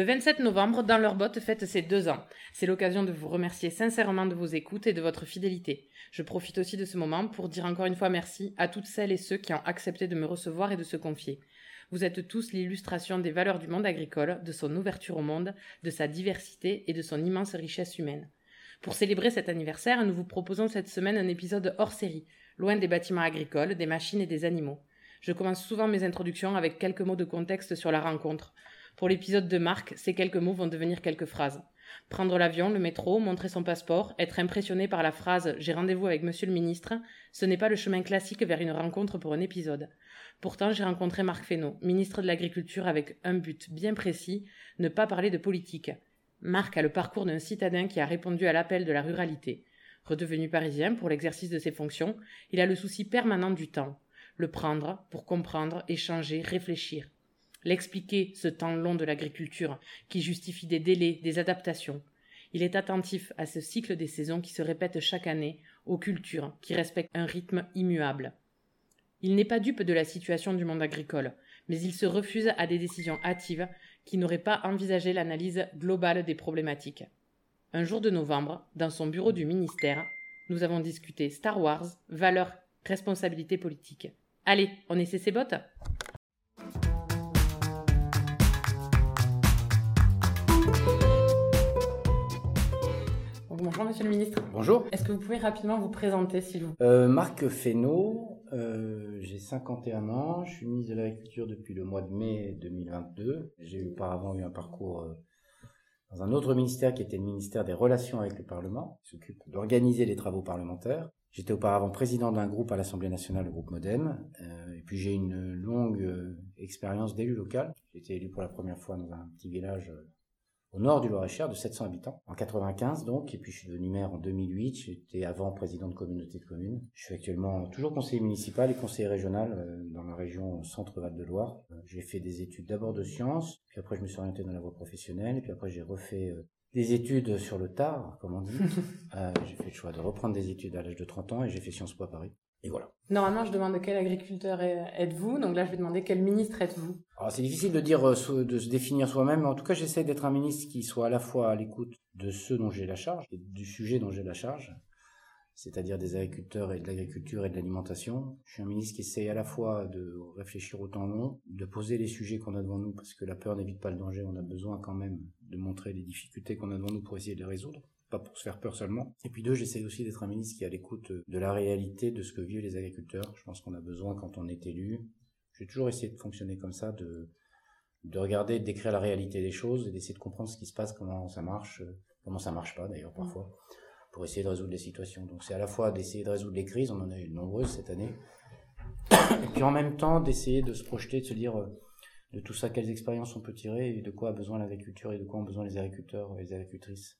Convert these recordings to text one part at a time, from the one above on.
Le 27 novembre, Dans leurs bottes fête ses deux ans. C'est l'occasion de vous remercier sincèrement de vos écoutes et de votre fidélité. Je profite aussi de ce moment pour dire encore une fois merci à toutes celles et ceux qui ont accepté de me recevoir et de se confier. Vous êtes tous l'illustration des valeurs du monde agricole, de son ouverture au monde, de sa diversité et de son immense richesse humaine. Pour célébrer cet anniversaire, nous vous proposons cette semaine un épisode hors série, loin des bâtiments agricoles, des machines et des animaux. Je commence souvent mes introductions avec quelques mots de contexte sur la rencontre. Pour l'épisode de Marc, ces quelques mots vont devenir quelques phrases. Prendre l'avion, le métro, montrer son passeport, être impressionné par la phrase J'ai rendez-vous avec monsieur le ministre, ce n'est pas le chemin classique vers une rencontre pour un épisode. Pourtant, j'ai rencontré Marc Fesneau, ministre de l'Agriculture, avec un but bien précis ne pas parler de politique. Marc a le parcours d'un citadin qui a répondu à l'appel de la ruralité. Redevenu parisien pour l'exercice de ses fonctions, il a le souci permanent du temps. Le prendre pour comprendre, échanger, réfléchir l'expliquer, ce temps long de l'agriculture, qui justifie des délais, des adaptations. Il est attentif à ce cycle des saisons qui se répète chaque année, aux cultures, qui respectent un rythme immuable. Il n'est pas dupe de la situation du monde agricole, mais il se refuse à des décisions hâtives qui n'auraient pas envisagé l'analyse globale des problématiques. Un jour de novembre, dans son bureau du ministère, nous avons discuté Star Wars, valeurs, responsabilité politique. Allez, on essaie ses bottes? Bonjour Monsieur le Ministre. Bonjour. Est-ce que vous pouvez rapidement vous présenter s'il vous plaît? Euh, Marc Fesneau, euh, j'ai 51 ans, je suis ministre de l'Agriculture depuis le mois de mai 2022. J'ai auparavant eu un parcours euh, dans un autre ministère qui était le ministère des Relations avec le Parlement, qui s'occupe d'organiser les travaux parlementaires. J'étais auparavant président d'un groupe à l'Assemblée nationale, le groupe Modem, et puis j'ai une longue expérience d'élu local. J'ai été élu pour la première fois dans un petit village au nord du Loir-et-Cher de 700 habitants, en 95 donc, et puis je suis devenu maire en 2008, j'étais avant président de communauté de communes. Je suis actuellement toujours conseiller municipal et conseiller régional euh, dans la région Centre-Val de Loire. Euh, j'ai fait des études d'abord de sciences, puis après je me suis orienté dans la voie professionnelle, et puis après j'ai refait euh, des études sur le tard, comme on dit. j'ai fait le choix de reprendre des études à l'âge de 30 ans et j'ai fait Sciences Po à Paris. Et voilà. Normalement, je demande quel agriculteur êtes-vous, donc là, je vais demander quel ministre êtes-vous. Alors, c'est difficile de dire, euh, de se définir soi-même, mais en tout cas, j'essaie d'être un ministre qui soit à la fois à l'écoute de ceux dont j'ai la charge, et du sujet dont j'ai la charge, c'est-à-dire des agriculteurs et de l'agriculture et de l'alimentation. Je suis un ministre qui essaie à la fois de réfléchir au temps long, de poser les sujets qu'on a devant nous, parce que la peur n'évite pas le danger, on a besoin quand même de montrer les difficultés qu'on a devant nous pour essayer de les résoudre pas pour se faire peur seulement. Et puis deux, j'essaie aussi d'être un ministre qui est à l'écoute de la réalité de ce que vivent les agriculteurs. Je pense qu'on a besoin quand on est élu. J'ai toujours essayé de fonctionner comme ça, de, de regarder, de décrire la réalité des choses et d'essayer de comprendre ce qui se passe, comment ça marche, comment ça marche pas d'ailleurs parfois, pour essayer de résoudre les situations. Donc c'est à la fois d'essayer de résoudre les crises, on en a eu de nombreuses cette année, et puis en même temps d'essayer de se projeter, de se dire euh, de tout ça, quelles expériences on peut tirer et de quoi a besoin l'agriculture et de quoi ont besoin les agriculteurs et les agricultrices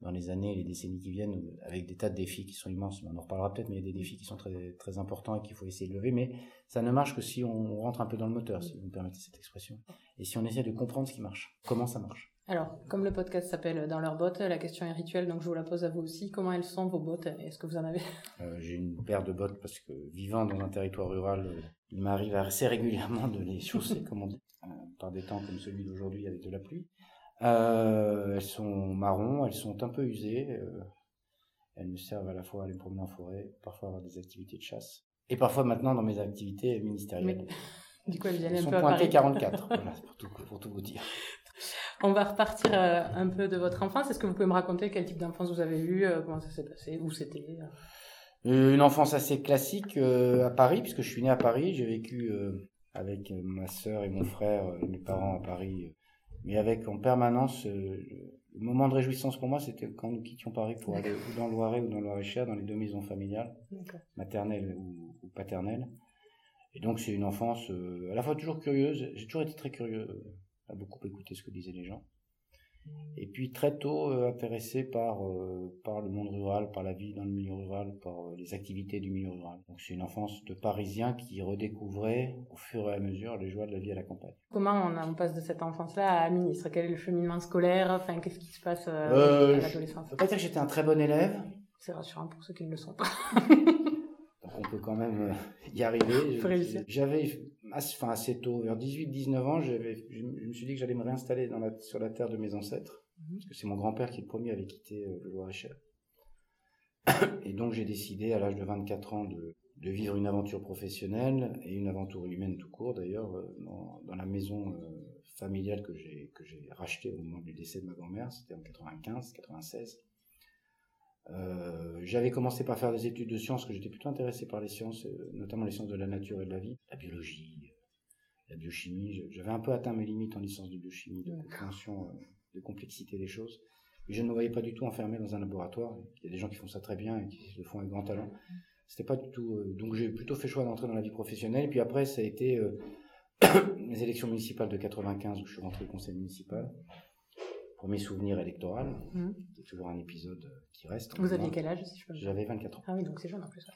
dans les années et les décennies qui viennent, avec des tas de défis qui sont immenses. On en reparlera peut-être, mais il y a des défis qui sont très, très importants et qu'il faut essayer de lever. Mais ça ne marche que si on rentre un peu dans le moteur, si vous me permettez cette expression. Et si on essaie de comprendre ce qui marche, comment ça marche. Alors, comme le podcast s'appelle Dans leurs bottes, la question est rituelle, donc je vous la pose à vous aussi. Comment elles sont vos bottes? Est-ce que vous en avez? Euh, J'ai une paire de bottes parce que vivant dans un territoire rural, il m'arrive assez régulièrement de les chausser, comme on dit, euh, par des temps comme celui d'aujourd'hui avec de la pluie. Euh, elles sont marron, elles sont un peu usées. Euh, elles me servent à la fois à aller promener en forêt, parfois à avoir des activités de chasse, et parfois maintenant dans mes activités ministérielles. du coup, elles viennent un sont peu pointées 44, voilà, pour tout, pour tout vous dire. On va repartir euh, un peu de votre enfance. Est-ce que vous pouvez me raconter quel type d'enfance vous avez eu, comment ça s'est passé, où c'était Une enfance assez classique à Paris, puisque je suis né à Paris. J'ai vécu avec ma sœur et mon frère mes parents à Paris mais avec en permanence euh, le moment de réjouissance pour moi, c'était quand nous quittions Paris pour aller ou dans le Loiret ou dans le Loir-et-Cher, dans les deux maisons familiales, maternelles ou, paternelles. Et donc c'est une enfance euh, à la fois toujours curieuse. J'ai toujours été très curieux, euh, à beaucoup écouter ce que disaient les gens. Et puis très tôt euh, intéressé par par le monde rural, par la vie dans le milieu rural, par les activités du milieu rural. Donc c'est une enfance de Parisien qui redécouvrait au fur et à mesure les joies de la vie à la campagne. Comment on, on passe de cette enfance-là à ministre? Quel est le cheminement scolaire? Enfin, qu'est-ce qui se passe à l'adolescence? Je peux pas dire que j'étais un très bon élève. C'est rassurant pour ceux qui ne le sont pas. on peut quand même euh, y arriver. J'avais, enfin assez tôt, vers 18-19 ans, je me suis dit que j'allais me réinstaller dans la, sur la terre de mes ancêtres, mhm. parce que c'est mon grand-père qui le premier avait quitté euh, le Loir-et-Cher. Et donc j'ai décidé à l'âge de 24 ans de, de, vivre une aventure professionnelle et une aventure humaine tout court d'ailleurs euh, dans, dans, la maison familiale que j'ai que j'ai rachetée au moment du décès de ma grand-mère, c'était en 95, 96. Euh, j'avais commencé par faire des études de sciences, que j'étais plutôt intéressé par les sciences, euh, notamment les sciences de la nature et de la vie, la biologie, euh, la biochimie. J'avais un peu atteint mes limites en licence de biochimie, de compréhension, de complexité des choses. Mais je ne me voyais pas du tout enfermé dans un laboratoire. Il y a des gens qui font ça très bien et qui le font avec grand talent. C'était pas du tout. donc j'ai plutôt fait choix d'entrer dans la vie professionnelle. Puis après, ça a été les élections municipales de 95 où je suis rentré au conseil municipal mes souvenirs électoraux, mmh. c'est toujours un épisode qui reste. Vous aviez quel âge si je peux J'avais 24 ans. Ah oui, donc c'est jeune en plus.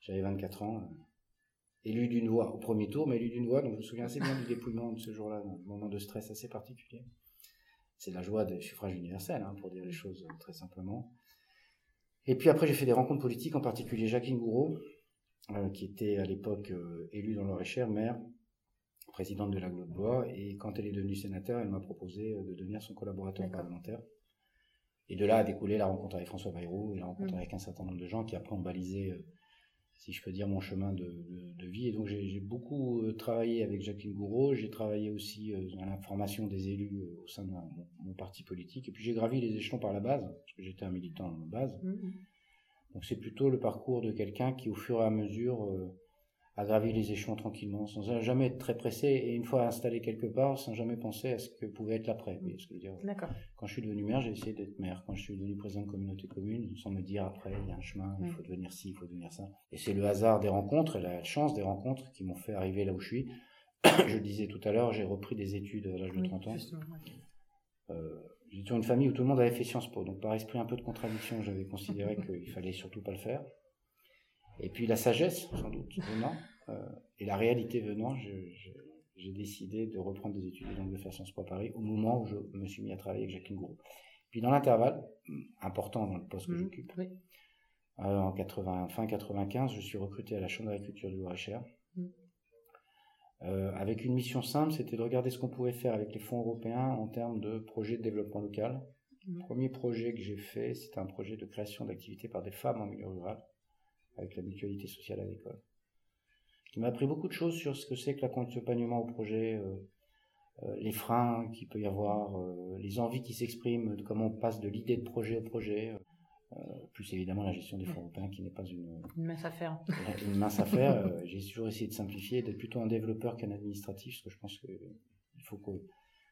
J'avais 24 ans, euh, élu d'une voix au premier tour, mais élu d'une voix, donc je me souviens assez bien du dépouillement de ce jour-là, un moment de stress assez particulier. C'est la joie des suffrages universels, hein, pour dire les choses très simplement. Et puis après, j'ai fait des rencontres politiques, en particulier Jacqueline Gouraud, euh, qui était à l'époque euh, élue dans l'Or-et-Cher, maire, présidente de la Globe Bois, et quand elle est devenue sénateur, elle m'a proposé euh, de devenir son collaborateur parlementaire. Et de là a découlé la rencontre avec François Bayrou et la rencontre mm. avec un certain nombre de gens qui après ont balisé, euh, si je peux dire, mon chemin de, vie. Et donc j'ai beaucoup euh, travaillé avec Jacqueline Gouraud, j'ai travaillé aussi dans la formation des élus au sein de mon, parti politique, et puis j'ai gravi les échelons par la base, parce que j'étais un militant de base. Mm, mm. Donc c'est plutôt le parcours de quelqu'un qui, au fur et à mesure, à gravir les échelons tranquillement, sans jamais être très pressé, et une fois installé quelque part, sans jamais penser à ce que pouvait être l'après. Quand je suis devenu maire, j'ai essayé d'être maire. Quand je suis devenu président de communauté commune, sans me dire après, il y a un chemin, il faut devenir ci, il faut devenir ça. Et c'est le hasard des rencontres et la chance des rencontres qui m'ont fait arriver là où je suis. je le disais tout à l'heure, j'ai repris des études à l'âge de 30 ans. Euh, J'étais dans une famille où tout le monde avait fait Sciences Po, donc par esprit un peu de contradiction, j'avais considéré qu'il fallait surtout pas le faire. Et puis la sagesse, sans doute, venant, euh, et la réalité venant, j'ai décidé de reprendre des études et donc de faire Sciences Po à Paris au moment où je me suis mis à travailler avec Jacqueline Gouraud. Puis dans l'intervalle, important dans le poste que mmh, j'occupe, euh, en 80, fin 95, je suis recruté à la Chambre d'agriculture du Loir-et-Cher. Mmh. Euh, avec une mission simple, c'était de regarder ce qu'on pouvait faire avec les fonds européens en termes de projets de développement local. Mmh. Le premier projet que j'ai fait, c'était un projet de création d'activités par des femmes en milieu rural avec la mutualité sociale agricole, qui m'a appris beaucoup de choses sur ce que c'est que l'accompagnement au projet, euh, euh, les freins qu'il peut y avoir, euh, les envies qui s'expriment, comment on passe de l'idée de projet au projet, plus évidemment la gestion des fonds européens qui n'est pas une, une mince affaire. une mince affaire. J'ai toujours essayé de simplifier, d'être plutôt un développeur qu'un administratif, parce que je pense qu'il faut que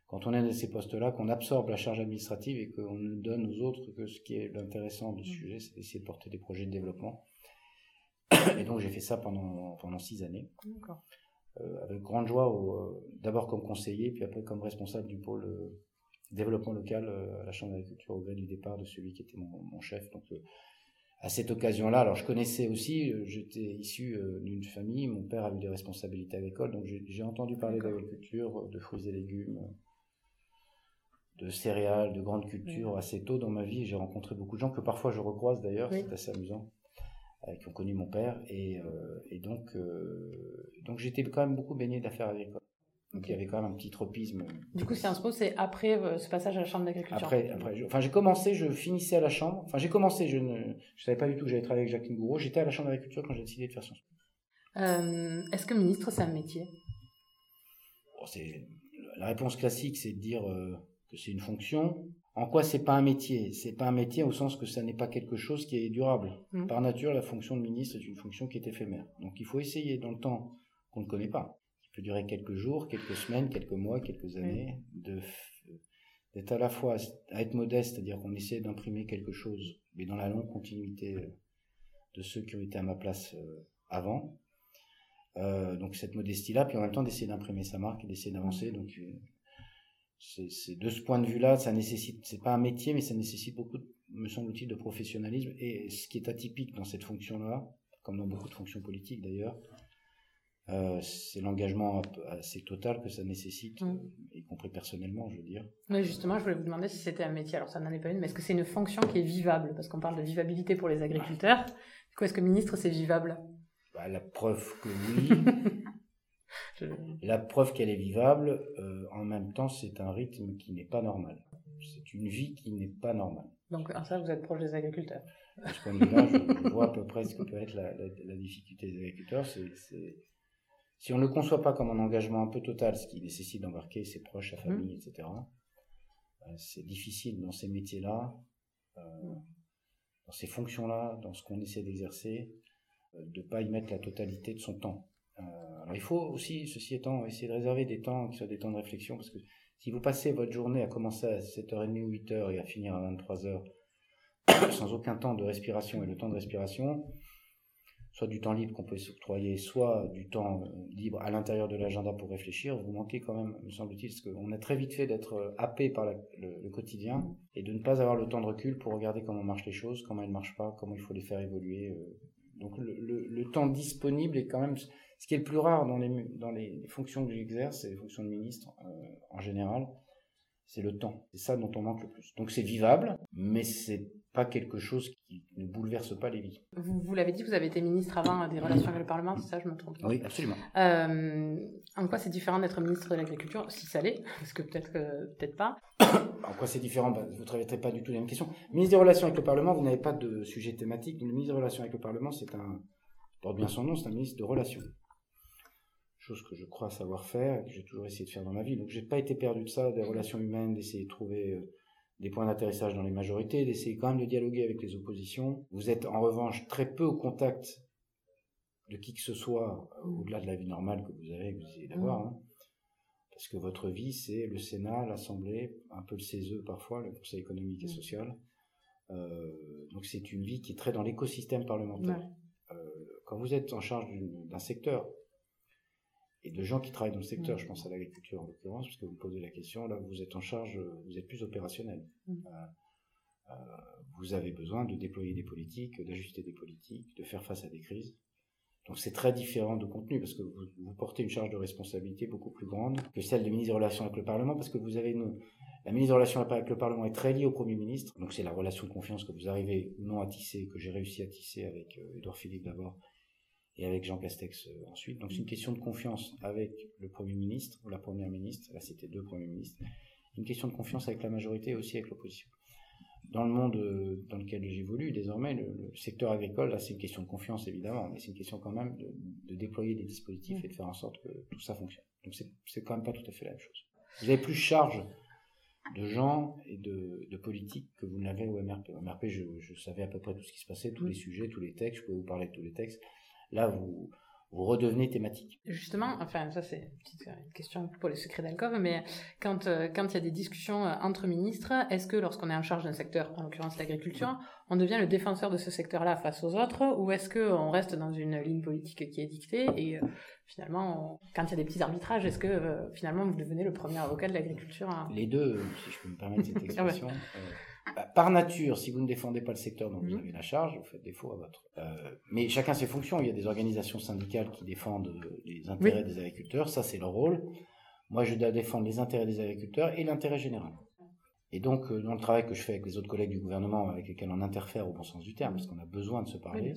quand on est dans ces postes-là, qu'on absorbe la charge administrative et qu'on ne donne aux autres que ce qui est l'intéressant du mmh. sujet, c'est d'essayer de porter des projets de développement et donc j'ai fait ça pendant, pendant six années. Euh, avec grande joie, euh, d'abord comme conseiller, puis après comme responsable du pôle euh, développement local à la Chambre d'agriculture au gré du départ de celui qui était mon, mon chef. Donc à cette occasion-là, alors je connaissais aussi, j'étais issu d'une famille, mon père avait des responsabilités agricoles, donc j'ai entendu parler d'agriculture, de fruits et légumes, de céréales, de grandes cultures assez tôt dans ma vie. J'ai rencontré beaucoup de gens que parfois je recroise d'ailleurs, c'est assez amusant. Euh, qui ont connu mon père. Et, euh, et donc, euh, donc j'étais quand même beaucoup baigné d'affaires agricoles. Donc il y avait quand même un petit tropisme. Du coup, Sciences Po, c'est après ce passage à la Chambre d'agriculture Après, après enfin, j'ai commencé, je finissais à la Chambre. Enfin, j'ai commencé, je ne je savais pas du tout que j'allais travailler avec Jacqueline Gouraud. J'étais à la Chambre d'agriculture quand j'ai décidé de faire Sciences Po. Est-ce que ministre, c'est un métier? C'est La réponse classique, c'est de dire que c'est une fonction. En quoi c'est pas un métier? C'est pas un métier au sens que ça n'est pas quelque chose qui est durable. Mm. Par nature, la fonction de ministre est une fonction qui est éphémère. Donc il faut essayer dans le temps qu'on ne connaît pas, qui peut durer quelques jours, quelques semaines, quelques mois, quelques années, de d'être à la fois à être modeste, c'est-à-dire qu'on essaie d'imprimer quelque chose, mais dans la longue continuité euh, de ceux qui ont été à ma place euh, avant. Euh, donc cette modestie-là, puis en même temps d'essayer d'imprimer sa marque et d'essayer d'avancer. Donc c'est de ce point de vue-là, ça nécessite, c'est pas un métier, mais ça nécessite beaucoup, me semble-t-il, de professionnalisme. Et ce qui est atypique dans cette fonction-là, comme dans beaucoup de fonctions politiques d'ailleurs, euh, c'est l'engagement assez total que ça nécite, mm. y compris personnellement, je veux dire. Oui, justement, je voulais vous demander si c'était un métier. Alors, ça n'en est pas une, mais est-ce que c'est une fonction qui est vivable? Parce qu'on parle de vivabilité pour les agriculteurs. Du coup, est-ce que ministre, c'est vivable? Bah, La preuve que oui. La preuve qu'elle est vivable, euh, en même temps, c'est un rythme qui n'est pas normal. C'est une vie qui n'est pas normale. Donc, en ça, vous êtes proche des agriculteurs. À ce point de vue-là, je, vois à peu près ce que peut être la, la difficulté des agriculteurs. C'est si on ne le conçoit pas comme un engagement un peu total, ce qui nécessite d'embarquer ses proches, sa famille, mmh. etc., euh, c'est difficile dans ces métiers-là, euh, dans ces fonctions-là, dans ce qu'on essaie d'exercer, de ne pas y mettre la totalité de son temps. Alors il faut aussi, ceci étant, essayer de réserver des temps qui soient des temps de réflexion, parce que si vous passez votre journée à commencer à 7h30 ou 8h et à finir à 23h, sans aucun temps de respiration, et le temps de respiration, soit du temps libre qu'on peut s'octroyer, soit du temps euh, libre à l'intérieur de l'agenda pour réfléchir, vous manquez quand même, me semble-t-il, parce qu'on a très vite fait d'être euh, happé par le, quotidien et de ne pas avoir le temps de recul pour regarder comment marchent les choses, comment elles ne marchent pas, comment il faut les faire évoluer. Euh. Donc le, temps disponible est quand même ce qui est le plus rare dans les, dans les fonctions que j'exerce, et les fonctions de ministre en général, c'est le temps. C'est ça dont on manque le plus. Donc c'est vivable, mais c'est pas quelque chose qui ne bouleverse pas les vies. Vous, vous l'avez dit, vous avez été ministre avant des relations avec le Parlement, c'est ça, je me trompe Oui, absolument. Euh, en quoi c'est différent d'être ministre de l'Agriculture, si ça l'est, parce que peut-être peut-être pas En quoi c'est différent bah, Vous ne traitez pas du tout les mêmes questions. Ministre des Relations avec le Parlement, vous n'avez pas de sujet thématique. Le ministre des Relations avec le Parlement, c'est un, porte bien son nom, c'est un ministre de Relations chose que je crois savoir faire, que j'ai toujours essayé de faire dans ma vie. Donc j'ai pas été perdu de ça, des relations humaines, d'essayer de trouver euh, des points d'atterrissage dans les majorités, d'essayer quand même de dialoguer avec les oppositions. Vous êtes en revanche très peu au contact de qui que ce soit, euh, au-delà de la vie normale que vous avez, que vous essayez d'avoir. Hein. Parce que votre vie, c'est le Sénat, l'Assemblée, un peu le CESE parfois, le Conseil économique et social. Euh, donc c'est une vie qui est très dans l'écosystème parlementaire. Euh, quand vous êtes en charge d'un secteur, et de gens qui travaillent dans le secteur. Mm. Je pense à l'agriculture en l'occurrence, puisque vous posez la question. Là, vous êtes en charge, vous êtes plus opérationnel. Mm. Euh, euh, vous avez besoin de déployer des politiques, d'ajuster des politiques, de faire face à des crises. Donc c'est très différent de contenu parce que vous, portez une charge de responsabilité beaucoup plus grande que celle du ministre des Relations avec le Parlement parce que vous avez une, la ministre des Relations avec le Parlement est très liée au Premier ministre. Donc c'est la relation de confiance que vous arrivez ou non à tisser, que j'ai réussi à tisser avec Edouard Philippe d'abord et avec Jean Castex euh, ensuite. Donc c'est une question de confiance avec le Premier ministre ou la Première ministre, là c'était deux Premiers ministres, une question de confiance avec la majorité et aussi avec l'opposition. Dans le monde euh, dans lequel j'évolue désormais, le, secteur agricole, là c'est une question de confiance évidemment, mais c'est une question quand même de, déployer des dispositifs et de faire en sorte que tout ça fonctionne. Donc c'est quand même pas tout à fait la même chose. Vous avez plus charge de gens et de, de politique que vous n'avez au MRP. Au MRP, je, je, savais à peu près tout ce qui se passait, tous les sujets, tous les textes, je pouvais vous parler de tous les textes. Là, vous, vous redevenez thématique. Justement, enfin, ça c'est une petite question pour les secrets d'alcove, mais quand euh, quand il y a des discussions euh, entre ministres, est-ce que lorsqu'on est en charge d'un secteur, en l'occurrence l'agriculture, on devient le défenseur de ce secteur-là face aux autres, ou est-ce qu'on reste dans une ligne politique qui est dictée et euh, finalement, quand il y a des petits arbitrages, est-ce que finalement vous devenez le premier avocat de l'agriculture Les deux, si je peux me permettre cette expression. Bah, par nature, si vous ne défendez pas le secteur dont vous mhm. avez la charge, vous faites défaut à votre. Euh, mais chacun ses fonctions. Il y a des organisations syndicales qui défendent les intérêts des agriculteurs. Ça, c'est leur rôle. Moi, je dois défendre les intérêts des agriculteurs et l'intérêt général. Et donc, euh, dans le travail que je fais avec les autres collègues du gouvernement, avec lesquels on interfère au bon sens du terme, parce qu'on a besoin de se parler,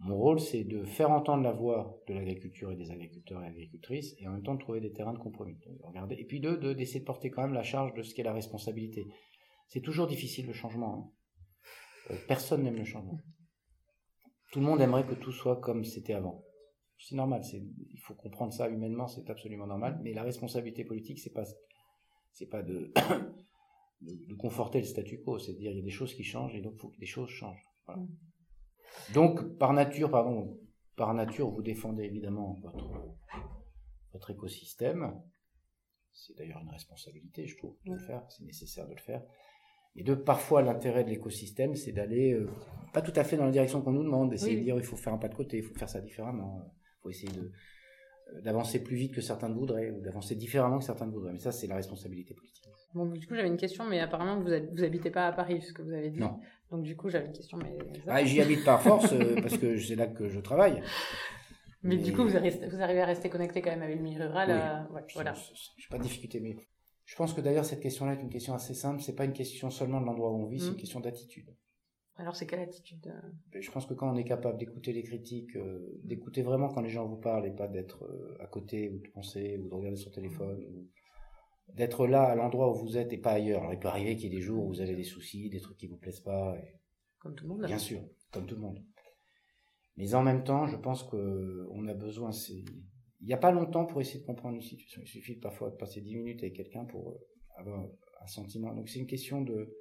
mon rôle, c'est de faire entendre la voix de l'agriculture et des agriculteurs et agricultrices, et en même temps de trouver des terrains de compromis. Et puis de d'essayer de, porter quand même la charge de ce qu'est la responsabilité. C'est toujours difficile le changement. Hein. Euh, personne n'aime le changement. Tout le monde aimerait que tout soit comme c'était avant. C'est normal, il faut comprendre ça humainement, c'est absolument normal. Mais la responsabilité politique, c'est pas, c'est pas de, de, conforter le statu quo, c'est à dire il y a des choses qui changent et donc il faut que des choses changent. Donc par nature, pardon, par nature, vous défendez évidemment votre, votre écosystème. C'est d'ailleurs une responsabilité, je trouve, de le faire. C'est nécessaire de le faire. Et de parfois l'intérêt de l'écosystème, c'est d'aller euh, pas tout à fait dans la direction qu'on nous demande, d'essayer de dire il faut faire un pas de côté, il faut faire ça différemment, il faut essayer de d'avancer plus vite que certains ne voudraient, ou d'avancer différemment que certains ne voudraient. Mais ça, c'est la responsabilité politique. Bon, du coup, j'avais une question, mais apparemment, vous, vous habitez pas à Paris, ce que vous avez dit. Non. Donc, du coup, j'avais une question, mais... Ah, j'y habite par force, euh, parce que c'est là que je travaille. Mais, du coup, vous, arrivez à rester connecté quand même avec le milieu rural. Oui. Euh, voilà. Je n'ai pas de difficulté, mais je pense que d'ailleurs, cette question-là est une question assez simple. C'est pas une question seulement de l'endroit où on vit, c'est une mmh. question d'attitude. Alors, c'est quelle attitude euh Je pense que quand on est capable d'écouter les critiques, d'écouter vraiment quand les gens vous parlent et pas d'être à côté ou de penser ou de regarder son téléphone ou d'être là à l'endroit où vous êtes et pas ailleurs. Alors, il peut arriver qu'il y ait des jours où vous avez des soucis, des trucs qui vous plaisent pas. Comme tout le monde. Bien sûr, comme tout le monde. Mais en même temps, je pense qu'on a besoin. Il n'y a pas longtemps pour essayer de comprendre une situation. Il suffit parfois de passer 10 minutes avec quelqu'un pour euh, avoir un sentiment. Donc c'est une question de.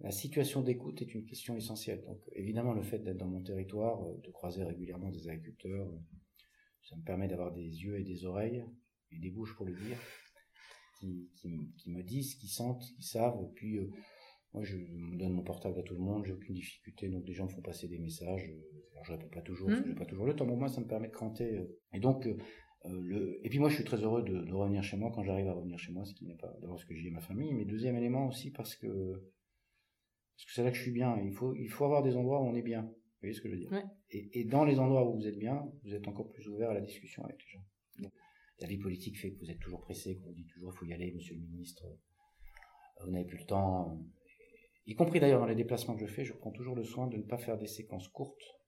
La situation d'écoute est une question essentielle. Donc évidemment, le fait d'être dans mon territoire, euh, de croiser régulièrement des agriculteurs, euh, ça me permet d'avoir des yeux et des oreilles et des bouches pour le dire qui, me disent, qui sentent, qui savent. Et puis, moi, je donne mon portable à tout le monde, j'ai aucune difficulté. Donc, des gens me font passer des messages. Alors, je réponds pas toujours, parce que mmh. j'ai pas toujours le temps. Mais moi, ça me permet de cranter. Euh. Et donc, le... et puis moi, je suis très heureux de, revenir chez moi quand j'arrive à revenir chez moi, ce qui n'est pas d'abord ce que j'ai ma famille, mais deuxième élément aussi parce que parce que c'est là que je suis bien. Il faut il faut avoir des endroits où on est bien. Vous voyez ce que je veux dire? Et, et, dans les endroits où vous êtes bien, vous êtes encore plus ouvert à la discussion avec les gens la vie politique fait que vous êtes toujours pressé, qu'on vous dit toujours il faut y aller, monsieur le ministre, euh, vous n'avez plus le temps. Y compris d'ailleurs dans les déplacements que je fais, je prends toujours le soin de ne pas faire des séquences courtes.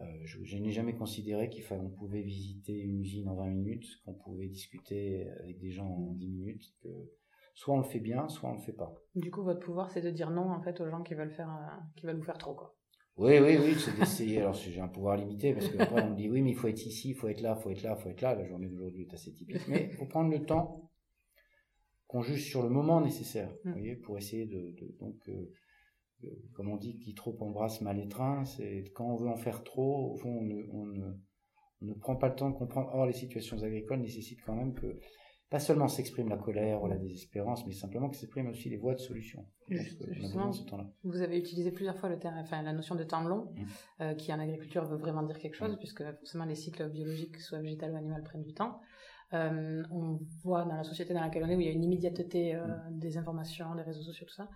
Euh, je, n'ai jamais considéré qu'il fallait, on pouvait visiter une usine en 20 minutes, qu'on pouvait discuter avec des gens en 10 minutes. Que soit on le fait bien, soit on le fait pas. Du coup, votre pouvoir, c'est de dire non en fait aux gens qui veulent faire, euh, qui veulent vous faire trop quoi. Oui, oui, oui, c'est d'essayer. Alors, j'ai un pouvoir limité parce qu'après, on me dit oui, mais il faut être ici, il faut être là, il faut être là, il faut être là. La journée d'aujourd'hui est assez typique. Mais il faut prendre le temps qu'on juge sur le moment nécessaire, vous mm. voyez, pour essayer de. donc, euh, comme on dit, qui trop embrasse mal étreint, c'est quand on veut en faire trop, au fond, on ne, on ne, on ne prend pas le temps de comprendre. Or, les situations agricoles nécessitent quand même que pas seulement s'exprime la colère ou la désespérance, mais simplement que s'expriment aussi les voies de solution. Justement, vous avez utilisé plusieurs fois le terme, enfin, la notion de temps long, mmh. euh, qui en agriculture veut vraiment dire quelque chose, mmh. puisque forcément les cycles biologiques, soit végétal ou animal, prennent du temps. Euh, on voit dans la société dans laquelle on est, où il y a une immédiateté euh, mmh. des informations, des réseaux sociaux, tout ça,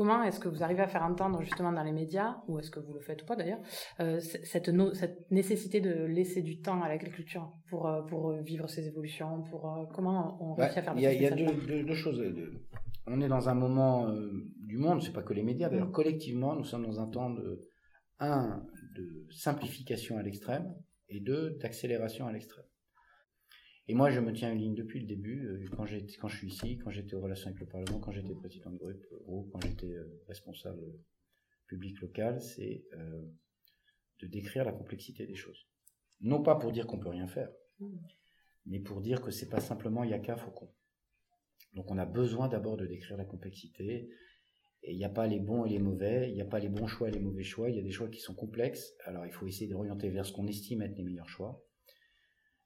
Comment est-ce que vous arrivez à faire entendre justement dans les médias, ou est-ce que vous le faites ou pas d'ailleurs, euh, cette, cette, nécessité de laisser du temps à l'agriculture pour, euh, pour vivre ces évolutions, pour euh, comment on réussit à faire Il y a, y a deux, choses. On est dans un moment du monde, c'est pas que les médias, d'ailleurs mm. collectivement, nous sommes dans un temps de un de simplification à l'extrême et deux d'accélération à l'extrême. Et moi, je me tiens une ligne depuis le début, euh, quand, quand je suis ici, quand j'étais aux relations avec le Parlement, quand j'étais président de groupe, quand j'étais euh, responsable public local, c'est euh, de décrire la complexité des choses. Non pas pour dire qu'on peut rien faire, mais pour dire que c'est pas simplement yaka faucon. Donc on a besoin d'abord de décrire la complexité. Et il n'y a pas les bons et les mauvais, il n'y a pas les bons choix et les mauvais choix, il y a des choix qui sont complexes. Alors il faut essayer d'orienter vers ce qu'on estime être les meilleurs choix.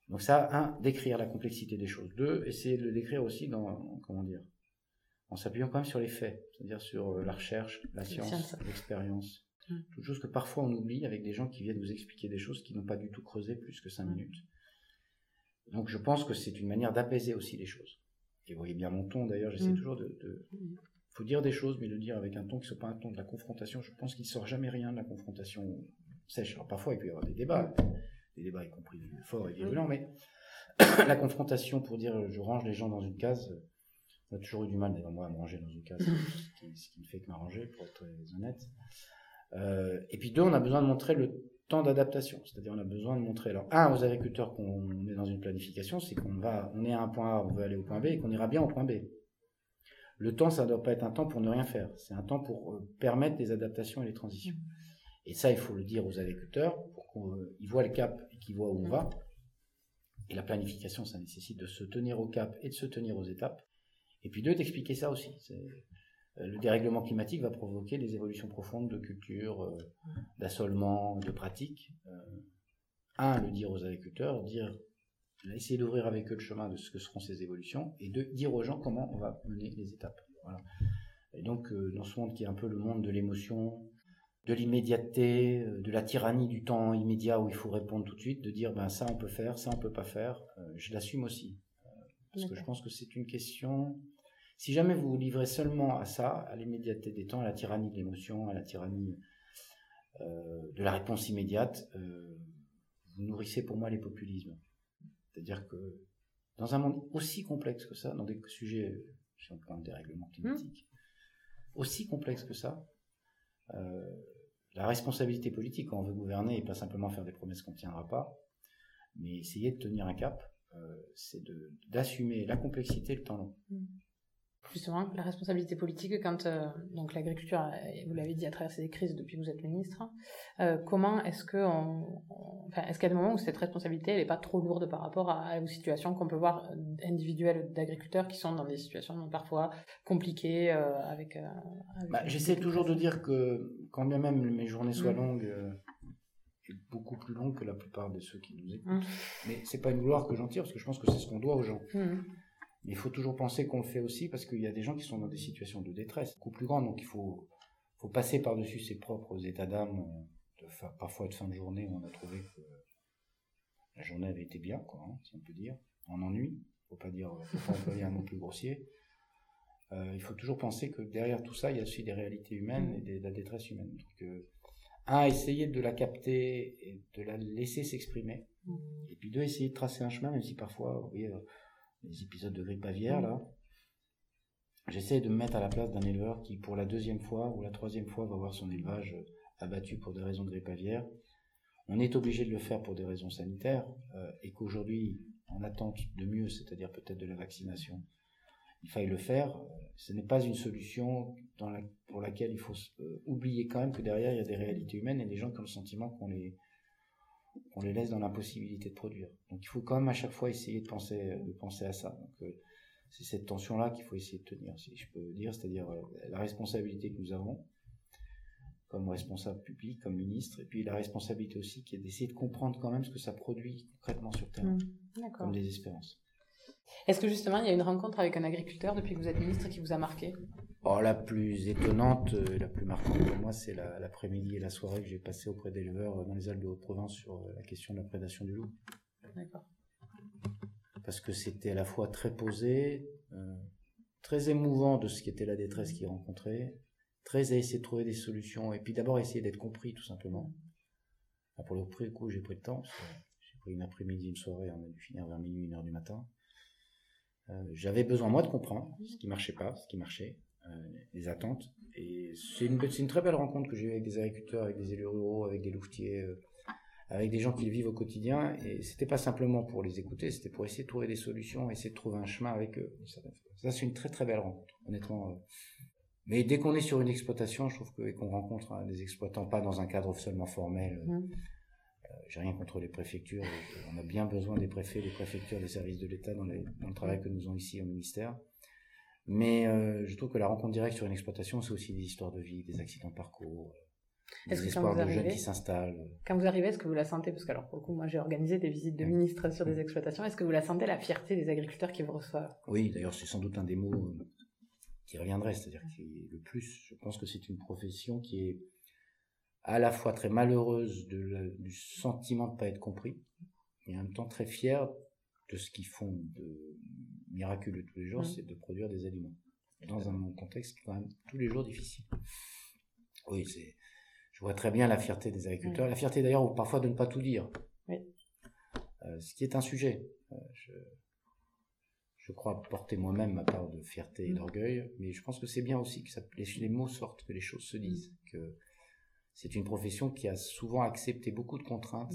Donc ça, un, décrire la complexité des choses. Deux, essayer de le décrire aussi dans, comment dire, en s'appuyant quand même sur les faits, c'est-à-dire sur euh, la recherche, la science, l'expérience. Mm. Toutes choses que parfois on oublie avec des gens qui viennent vous expliquer des choses qui n'ont pas du tout creusé plus que cinq mm. minutes. Donc je pense que c'est une manière d'apaiser aussi les choses. Et vous voyez bien mon ton d'ailleurs, j'essaie mm. toujours de, de faut dire des choses, mais le dire avec un ton qui ne soit pas un ton de la confrontation. Je pense qu'il ne sort jamais rien de la confrontation sèche. Alors parfois, il peut y avoir des débats des débats y compris forts et virulents, mais la confrontation pour dire je range les gens dans une case, on a toujours eu du mal d'ailleurs moi à me ranger dans une case, ce qui, ne fait que m'arranger pour être très honnête. Euh, et puis deux, on a besoin de montrer le temps d'adaptation, c'est-à-dire on a besoin de montrer alors un aux agriculteurs qu'on est dans une planification, c'est qu'on va, on est à un point A, on veut aller au point B et qu'on ira bien au point B. Le temps, ça ne doit pas être un temps pour ne rien faire, c'est un temps pour euh, permettre des adaptations et les transitions. Et ça, il faut le dire aux agriculteurs pour qu'ils voient le cap et qu'ils voient où on va. Et la planification, ça nécessite de se tenir au cap et de se tenir aux étapes. Et puis deux, d'expliquer ça aussi. Euh, le dérèglement climatique va provoquer des évolutions profondes de culture, euh, d'assolement, de pratiques. Euh, un, le dire aux agriculteurs, dire, essayer d'ouvrir avec eux le chemin de ce que seront ces évolutions, et deux, dire aux gens comment on va mener les étapes. Voilà. Et donc, dans ce monde qui est un peu le monde de l'émotion, de l'immédiateté, de la tyrannie du temps immédiat où il faut répondre tout de suite, de dire ben ça on peut faire, ça on peut pas faire. je l'assume aussi parce que je pense que c'est une question. Si jamais vous vous livrez seulement à ça, à l'immédiateté des temps, à la tyrannie de l'émotion, à la tyrannie de la réponse immédiate, vous nourrissez pour moi les populismes. C'est-à-dire que dans un monde aussi complexe que ça, dans des sujets, si on parle des règlements climatiques, mmh. aussi complexe que ça, euh, la responsabilité politique quand on veut gouverner et pas simplement faire des promesses qu'on ne tiendra pas, mais essayer de tenir un cap, euh, c'est d'assumer la complexité et le temps long. Mmh justement la responsabilité politique quand euh, donc l'agriculture, vous l'avez dit, a traversé des crises depuis que vous êtes ministre. Euh, comment est-ce que, enfin, est-ce qu'il y a des moments où cette responsabilité elle n'est pas trop lourde par rapport à, aux situations qu'on peut voir euh, individuelles d'agriculteurs qui sont dans des situations parfois compliquées avec. Bah, j'essaie toujours de dire que quand bien même mes journées soient mmh. longues beaucoup plus longues que la plupart de ceux qui nous écoutent. Mmh. Mais c'est pas une gloire que j'en tire parce que je pense que c'est ce qu'on doit aux gens. Mmh. Mais il faut toujours penser qu'on le fait aussi parce qu'il y a des gens qui sont dans des situations de détresse beaucoup plus grandes. Donc il faut, faut passer par-dessus ses propres états d'âme, de parfois de fin de journée où on a trouvé que la journée avait été bien, quoi, hein, si on peut dire, en ennui. Faut pas dire, faut pas employer un mot plus grossier. Euh, il faut toujours penser que derrière tout ça, il y a aussi des réalités humaines et de la détresse humaine. Donc, euh, un, essayer de la capter et de la laisser s'exprimer. Mmh. Et puis deux, essayer de tracer un chemin, même si parfois, vous voyez, les épisodes de grippe aviaire, là, j'essaie de me mettre à la place d'un éleveur qui, pour la deuxième fois ou la troisième fois, va voir son élevage euh, abattu pour des raisons de grippe aviaire. On est obligé de le faire pour des raisons sanitaires euh, et qu'aujourd'hui, en attente de mieux, c'est-à-dire peut-être de la vaccination, il faille le faire. Ce n'est pas une solution pour laquelle il faut euh, oublier quand même que derrière, il y a des réalités humaines et des gens qui ont le sentiment qu'on les, on les laisse dans l'impossibilité de produire. Donc il faut quand même à chaque fois essayer de penser, de penser à ça. Donc euh, c'est cette tension-là qu'il faut essayer de tenir, si je peux dire, c'est-à-dire euh, la responsabilité que nous avons comme responsable public, comme ministre, et puis la responsabilité aussi qui est d'essayer de comprendre quand même ce que ça produit concrètement sur terrain, mmh, comme des espérances. Est-ce que justement il y a une rencontre avec un agriculteur depuis que vous êtes ministre qui vous a marqué? Oh, la plus étonnante, euh, la plus marquante pour moi, c'est l'après-midi et la soirée que j'ai passé auprès d'éleveurs euh, dans les Alpes de Haute-Provence sur euh, la question de la prédation du loup. D'accord. Parce que c'était à la fois très posé, très émouvant de ce qui était la détresse qu'ils rencontraient, très à essayer de trouver des solutions, et puis d'abord essayer d'être compris tout simplement. pour le coup, j'ai pris le temps, j'ai pris une après-midi, une soirée, on a dû finir vers minuit, une heure du matin. J'avais besoin moi de comprendre ce qui marchait pas, ce qui marchait, euh, les attentes. Et c'est une, très belle rencontre que j'ai eue avec des agriculteurs, avec des élus ruraux, avec des louvetiers, euh, avec des gens qui le vivent au quotidien. Et c'était pas simplement pour les écouter, c'était pour essayer de trouver des solutions, essayer de trouver un chemin avec eux. Ça, c'est une très très belle rencontre, honnêtement. Euh. Mais dès qu'on est sur une exploitation, je trouve qu'on rencontre hein, des exploitants pas dans un cadre seulement formel, mmh. J'ai rien contre les préfectures. on a bien besoin des préfets, des préfectures, des services de l'État dans, dans, le travail que nous avons ici au ministère. Mais euh, je trouve que la rencontre directe sur une exploitation, c'est aussi des histoires de vie, des accidents de parcours, euh, des espoirs de jeunes qui s'installent. Quand vous arrivez, est-ce que vous la sentez? Parce que, alors, pour le coup, moi, j'ai organisé des visites de ministres sur des exploitations. Est-ce que vous la sentez, la fierté des agriculteurs qui vous reçoivent? Oui, d'ailleurs, c'est sans doute un des mots euh, qui reviendrait, c'est-à-dire qui le plus. Je pense que c'est une profession qui est à la fois très malheureuse de du sentiment de ne pas être compris, et en même temps très fière de ce qu'ils font de miraculeux tous les jours, mmh. c'est de produire des aliments. Dans un contexte quand même tous les jours difficile. Oui, c'est, je vois très bien la fierté des agriculteurs, la fierté d'ailleurs parfois de ne pas tout dire. Euh, ce qui est un sujet. Euh, je, je, crois porter moi-même ma part de fierté et mmh. d'orgueil, mais je pense que c'est bien aussi que ça, les, les, mots sortent, que les choses se disent, mmh. que c'est une profession qui a souvent accepté beaucoup de contraintes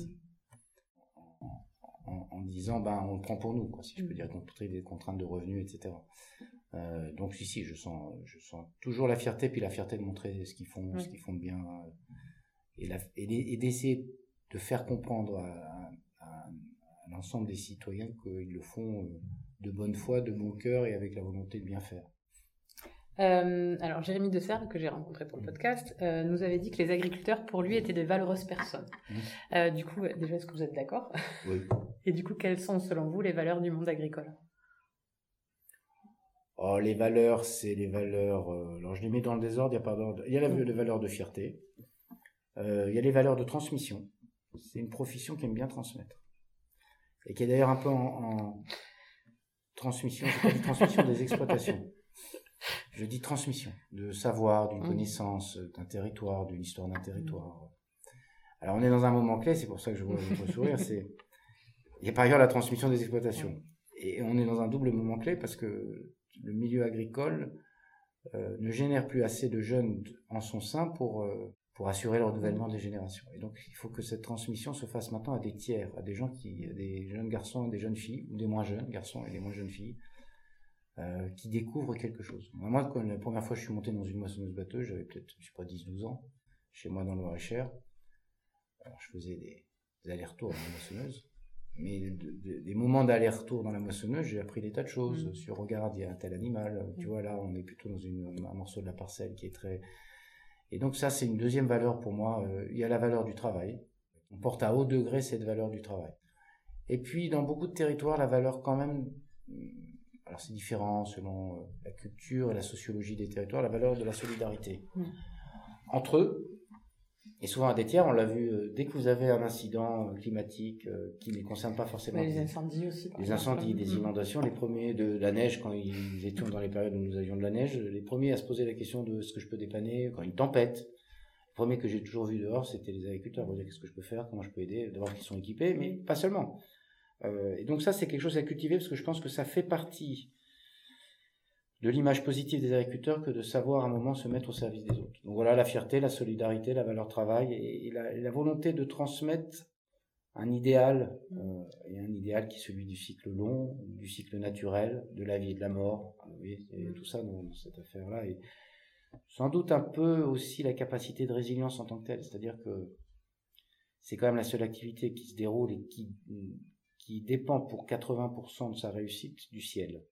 en, disant ben on le prend pour nous, quoi, si je peux mm. dire, des contraintes de revenus, etc. Euh, donc si si, je sens, je sens toujours la fierté, puis la fierté de montrer ce qu'ils font, ce qu'ils font de bien, euh, et, d'essayer de faire comprendre à, l'ensemble des citoyens qu'ils le font euh, de bonne foi, de bon cœur et avec la volonté de bien faire. Euh, alors, Jérémy De Serre, que j'ai rencontré pour le podcast, euh, nous avait dit que les agriculteurs, pour lui, étaient de valeureuses personnes. Mmh. Euh, du coup, déjà, est-ce que vous êtes d'accord? Oui. Et du coup, quelles sont, selon vous, les valeurs du monde agricole? Oh, Les valeurs, c'est les valeurs... alors, je les mets dans le désordre, il y a, pas Il y a les valeurs de fierté. Euh, il y a les valeurs de transmission. C'est une profession qui aime bien transmettre. Et qui est d'ailleurs un peu en, transmission des exploitations. Je dis transmission de savoir, d'une mmh. connaissance, d'un territoire, d'une histoire d'un territoire. Alors on est dans un moment clé, c'est pour ça que je vois votre sourire, c'est il y a par ailleurs la transmission des exploitations. Et on est dans un double moment clé parce que le milieu agricole euh, ne génère plus assez de jeunes en son sein pour, euh, pour assurer le renouvellement des générations. Et donc il faut que cette transmission se fasse maintenant à des tiers, à des gens qui, à des jeunes garçons et des jeunes filles, ou des moins jeunes garçons et des moins jeunes filles, euh, qui découvrent quelque chose. Moi, quand la première fois je suis monté dans une moissonneuse batteuse, j'avais peut-être, je sais pas, 10-12 ans, chez moi dans le Loir-et-Cher. Alors je faisais des, des allers-retours dans la moissonneuse mais des moments d'aller-retour dans la moissonneuse, j'ai appris des tas de choses mm. sur regarde, il y a un tel animal, tu mm. vois là, on est plutôt dans une, un morceau de la parcelle qui est très et donc ça c'est une deuxième valeur pour moi. Euh, il y a la valeur du travail. On porte à haut degré cette valeur du travail. Et puis dans beaucoup de territoires, la valeur quand même, alors c'est différent selon euh, la culture et la sociologie des territoires, la valeur de la solidarité entre eux et souvent à des tiers, on l'a vu, euh, dès que vous avez un incident euh, climatique qui ne concerne pas forcément... les incendies aussi. Les incendies, des mm. inondations, les premiers de la neige, quand ils étaient dans les périodes où nous avions de la neige, les premiers à se poser la question de ce que je peux dépanner quand une tempête. Le premier que j'ai toujours vu dehors, c'était les agriculteurs. Qu'est-ce que je peux faire Comment je peux aider D'abord qu'ils sont équipés, mais pas seulement. Et donc ça, c'est quelque chose à cultiver parce que je pense que ça fait partie de l'image positive des agriculteurs que de savoir à un moment se mettre au service des autres. Donc voilà la fierté, la solidarité, la valeur travail et, la, volonté de transmettre un idéal, euh, et un idéal qui est celui du cycle long, du cycle naturel, de la vie et de la mort. Oui, et tout ça dans, cette affaire-là. Et sans doute un peu aussi la capacité de résilience en tant que telle. C'est-à-dire que c'est quand même la seule activité qui se déroule et qui, qui dépend pour 80% de sa réussite du ciel.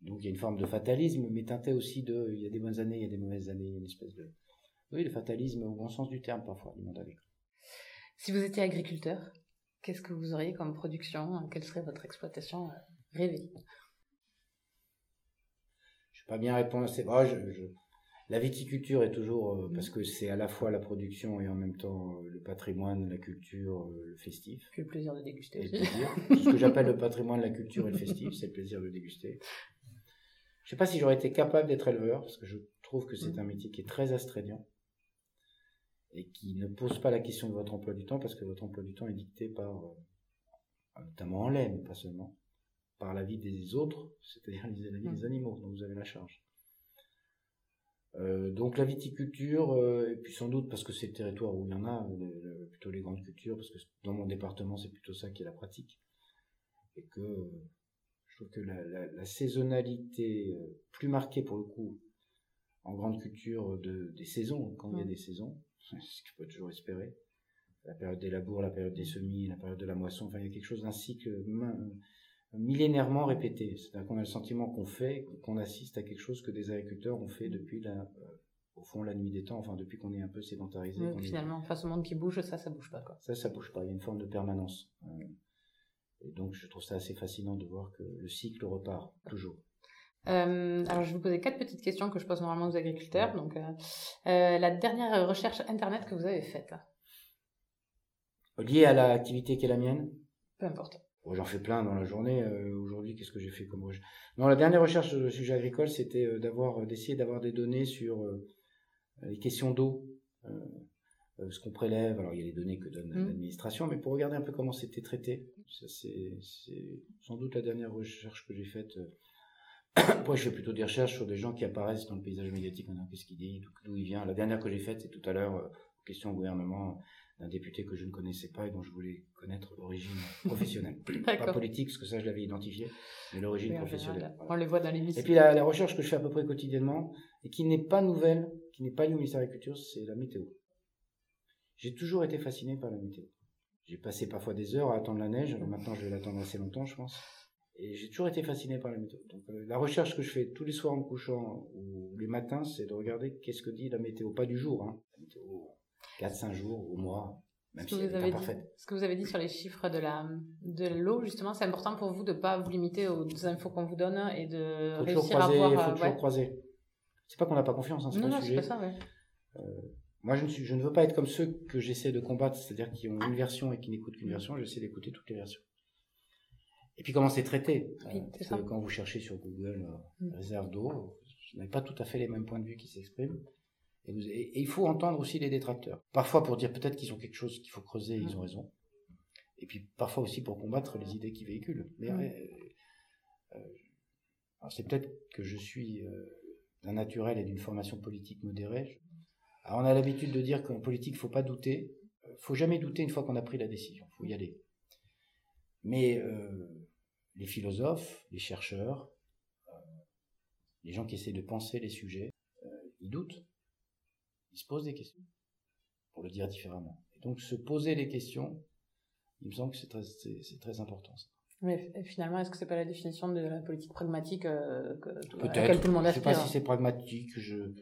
Donc il y a une forme de fatalisme, mais teinté aussi de, il y a des bonnes années, il y a des mauvaises années, il y a une espèce de, oui, de fatalisme au bon sens du terme parfois du monde agricole. Si vous étiez agriculteur, qu'est-ce que vous auriez comme production Quelle serait votre exploitation euh, rêvée? Je ne vais pas bien répondre à ces. Oh, la viticulture est toujours euh, parce que c'est à la fois la production et en même temps euh, le patrimoine, la culture, le festif. Puis le plaisir de déguster. Et ce que j'appelle le patrimoine, la culture et le festif, c'est le plaisir de déguster. Je sais pas si j'aurais été capable d'être éleveur, parce que je trouve que c'est mm. un métier qui est très astreignant et qui ne pose pas la question de votre emploi du temps, parce que votre emploi du temps est dicté par, euh, notamment en lait, mais pas seulement, par la vie des autres, c'est-à-dire la vie des mm. animaux dont vous avez la charge. Euh, donc la viticulture, euh, et puis sans doute parce que c'est le territoire où il y en a, plutôt les grandes cultures, parce que dans mon département c'est plutôt ça qui est la pratique, et que je trouve que la, saisonnalité euh, plus marquée pour le coup en grande culture de, des saisons, quand il y a des saisons, ce qu'il peut toujours espérer. La période des labours, la période des semis, la période de la moisson, enfin il y a quelque chose d'un cycle millénairement répété. C'est-à-dire qu'on a le sentiment qu'on fait, qu'on assiste à quelque chose que des agriculteurs ont fait depuis la, euh, au fond la nuit des temps, enfin depuis qu'on est un peu sédentarisé. finalement, face au monde qui bouge, ça, ça bouge pas. Quoi. Ça, ça bouge pas. Il y a une forme de permanence. Euh, et donc, je trouve ça assez fascinant de voir que le cycle repart toujours. Euh, alors, je vais vous poser quatre petites questions que je pose normalement aux agriculteurs. Donc, euh, euh, la dernière recherche internet que vous avez faite Liée à l'activité qui est la mienne? Peu importe. J'en fais plein dans la journée. Aujourd'hui, qu'est-ce que j'ai fait comme recherche? Non, la dernière recherche sur le sujet agricole, c'était d'avoir, d'essayer d'avoir des données sur les questions d'eau euh, ce qu'on prélève. Alors, il y a les données que donne mm. l'administration, mais pour regarder un peu comment c'était traité, c'est sans doute la dernière recherche que j'ai faite. Moi, je fais plutôt des recherches sur des gens qui apparaissent dans le paysage médiatique. Qu'est-ce qu'il dit, d'où il vient? La dernière que j'ai faite, c'est tout à l'heure, euh, question au gouvernement d'un député que je ne connaissais pas et dont je voulais connaître l'origine professionnelle. pas politique, parce que ça, je l'avais identifié, mais l'origine professionnelle. On le voit dans l'émission. Et puis, la, la, recherche que je fais à peu près quotidiennement, et qui n'est pas nouvelle, qui n'est pas liée au ministère de l'Agriculture, c'est la météo. J'ai toujours été fasciné par la météo. J'ai passé parfois des heures à attendre la neige, alors maintenant je vais l'attendre assez longtemps, je pense. Et j'ai toujours été fasciné par la météo. Donc euh, la recherche que je fais tous les soirs en me couchant ou les matins, c'est de regarder qu'est-ce que dit la météo, pas du jour, hein. La météo 4-5 jours au mois, même si elle est parfaite. ce que vous avez dit sur les chiffres de la de l'eau, justement, c'est important pour vous de ne pas vous limiter aux infos qu'on vous donne et de réussir à voir. Il faut euh, toujours croiser. C'est pas qu'on n'a pas confiance, hein, c'est pas le sujet. Pas ça, ouais. Euh, moi, je ne, suis, je ne veux pas être comme ceux que j'essaie de combattre, c'est-à-dire qui ont une version et qui n'écoutent qu'une version. J'essaie d'écouter toutes les versions. Et puis comment c'est traité? Euh, Quand vous cherchez sur Google euh, mm. réserve d'eau, vous n'avez pas tout à fait les mêmes points de vue qui s'expriment. Et, il faut entendre aussi les détracteurs. Parfois pour dire peut-être qu'ils ont quelque chose qu'il faut creuser, ils mm. ont raison. Et puis parfois aussi pour combattre les idées qu'ils véhiculent. Mais mm. euh, c'est peut-être que je suis d'un naturel et d'une formation politique modérée. Alors on a l'habitude de dire qu'en politique, il faut pas douter. faut jamais douter une fois qu'on a pris la décision. faut y aller. Mais euh, les philosophes, les chercheurs, euh, les gens qui essaient de penser les sujets, euh, ils doutent. Ils se posent des questions, pour le dire différemment. Et donc se poser les questions, il me semble que c'est très, c'est, très important. Ça. Mais finalement, est-ce que c'est pas la définition de la politique pragmatique que, à laquelle tout le monde aspire Je sais pas si c'est pragmatique. Je ne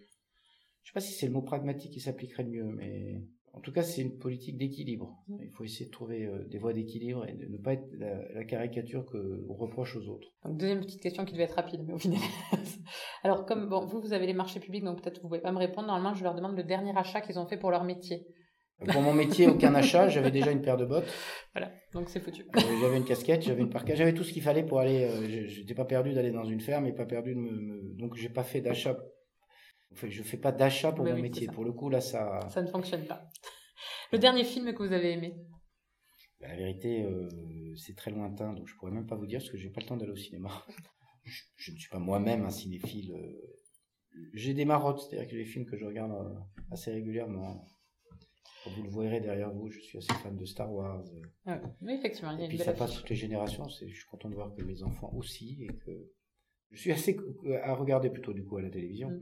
sais pas si c'est le mot pragmatique qui s'appliquerait le mieux, mais en tout cas, c'est une politique d'équilibre. Mm. Il faut essayer de trouver euh, des voies d'équilibre et de ne pas être la, caricature qu'on reproche aux autres. Donc, deuxième petite question qui devait être rapide, mais au final. Alors, comme bon, vous, vous avez les marchés publics, donc peut-être vous pouvez pas me répondre. Normalement, je leur demande le dernier achat qu'ils ont fait pour leur métier. Pour mon métier, aucun achat. J'avais déjà une paire de bottes. Voilà, donc c'est foutu. Euh, j'avais une casquette, j'avais une parka, j'avais tout ce qu'il fallait pour aller. Euh, j'étais pas perdu d'aller dans une ferme et pas perdu de me. me... Donc, j'ai pas fait d'achat je je fais pas d'achat pour mon métier. Pour le coup, là, ça. Ça ne fonctionne pas. Le dernier film que vous avez aimé? Bah, La vérité, euh, c'est très lointain, donc je pourrais même pas vous dire parce que j'ai pas le temps d'aller au cinéma. je, ne suis pas moi-même un cinéphile. Euh, j'ai des marottes, c'est-à-dire que les films que je regarde euh, assez régulièrement. Vous le verrez derrière vous, je suis assez fan de Star Wars. Ah oui, effectivement. et puis ça passe toutes les générations. Je suis content de voir que mes enfants aussi et que je suis assez à regarder plutôt du coup à la télévision. Mm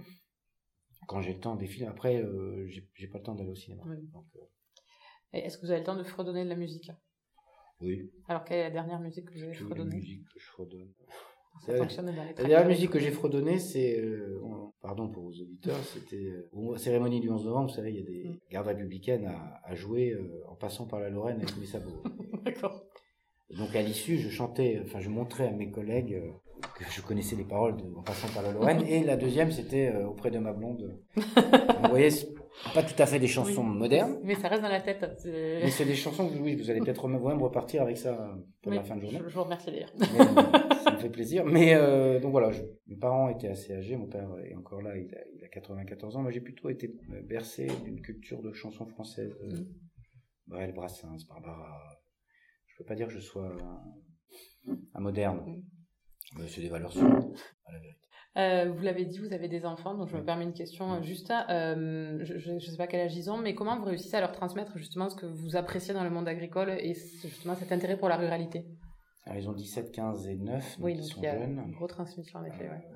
quand j'ai le temps des films. Après, euh, j'ai pas le temps d'aller au cinéma. Euh. Est-ce que vous avez le temps de fredonner de la musique Oui. Alors, quelle est la dernière musique que vous avez fredonnée? La musique que je fredonne. Ça dans les La dernière musique que j'ai fredonnée, c'est, euh, pardon pour vos auditeurs, c'était aux cérémonies du 11 novembre, vous savez, il y a des mm. gardes républicaines à, à jouer en passant par la Lorraine avec mes sabots. D'accord. donc à l'issue, je chantais, enfin je montrais à mes collègues je connaissais les paroles en passant par la Lorraine. et la deuxième, c'était euh, auprès de ma blonde. vous voyez, pas tout à fait des chansons modernes. Mais ça reste dans la tête. Mais c'est des chansons que oui, vous allez peut-être vous-même repartir avec ça pour la fin de journée. Je, vous remercie d'ailleurs. ça me fait plaisir. Mais euh, donc voilà, mes parents étaient assez âgés. Mon père est encore là, il a, il a 94 ans. Moi, j'ai plutôt été bercé d'une culture de chansons françaises. Euh, mm. Brel, Brassens, Barbara. Je peux pas dire que je sois un, moderne. Mm. C'est des valeurs sûres, à la vérité. Euh, vous l'avez dit, vous avez des enfants, donc je me permets une question euh, juste à, euh, je ne sais pas quel âge ils ont, mais comment vous réussissez à leur transmettre justement ce que vous appréciez dans le monde agricole et justement cet intérêt pour la ruralité? Alors, Ils ont 17, 15 et 9, donc oui, donc ils sont il y a jeunes. Une grosse transmission en effet, ouais.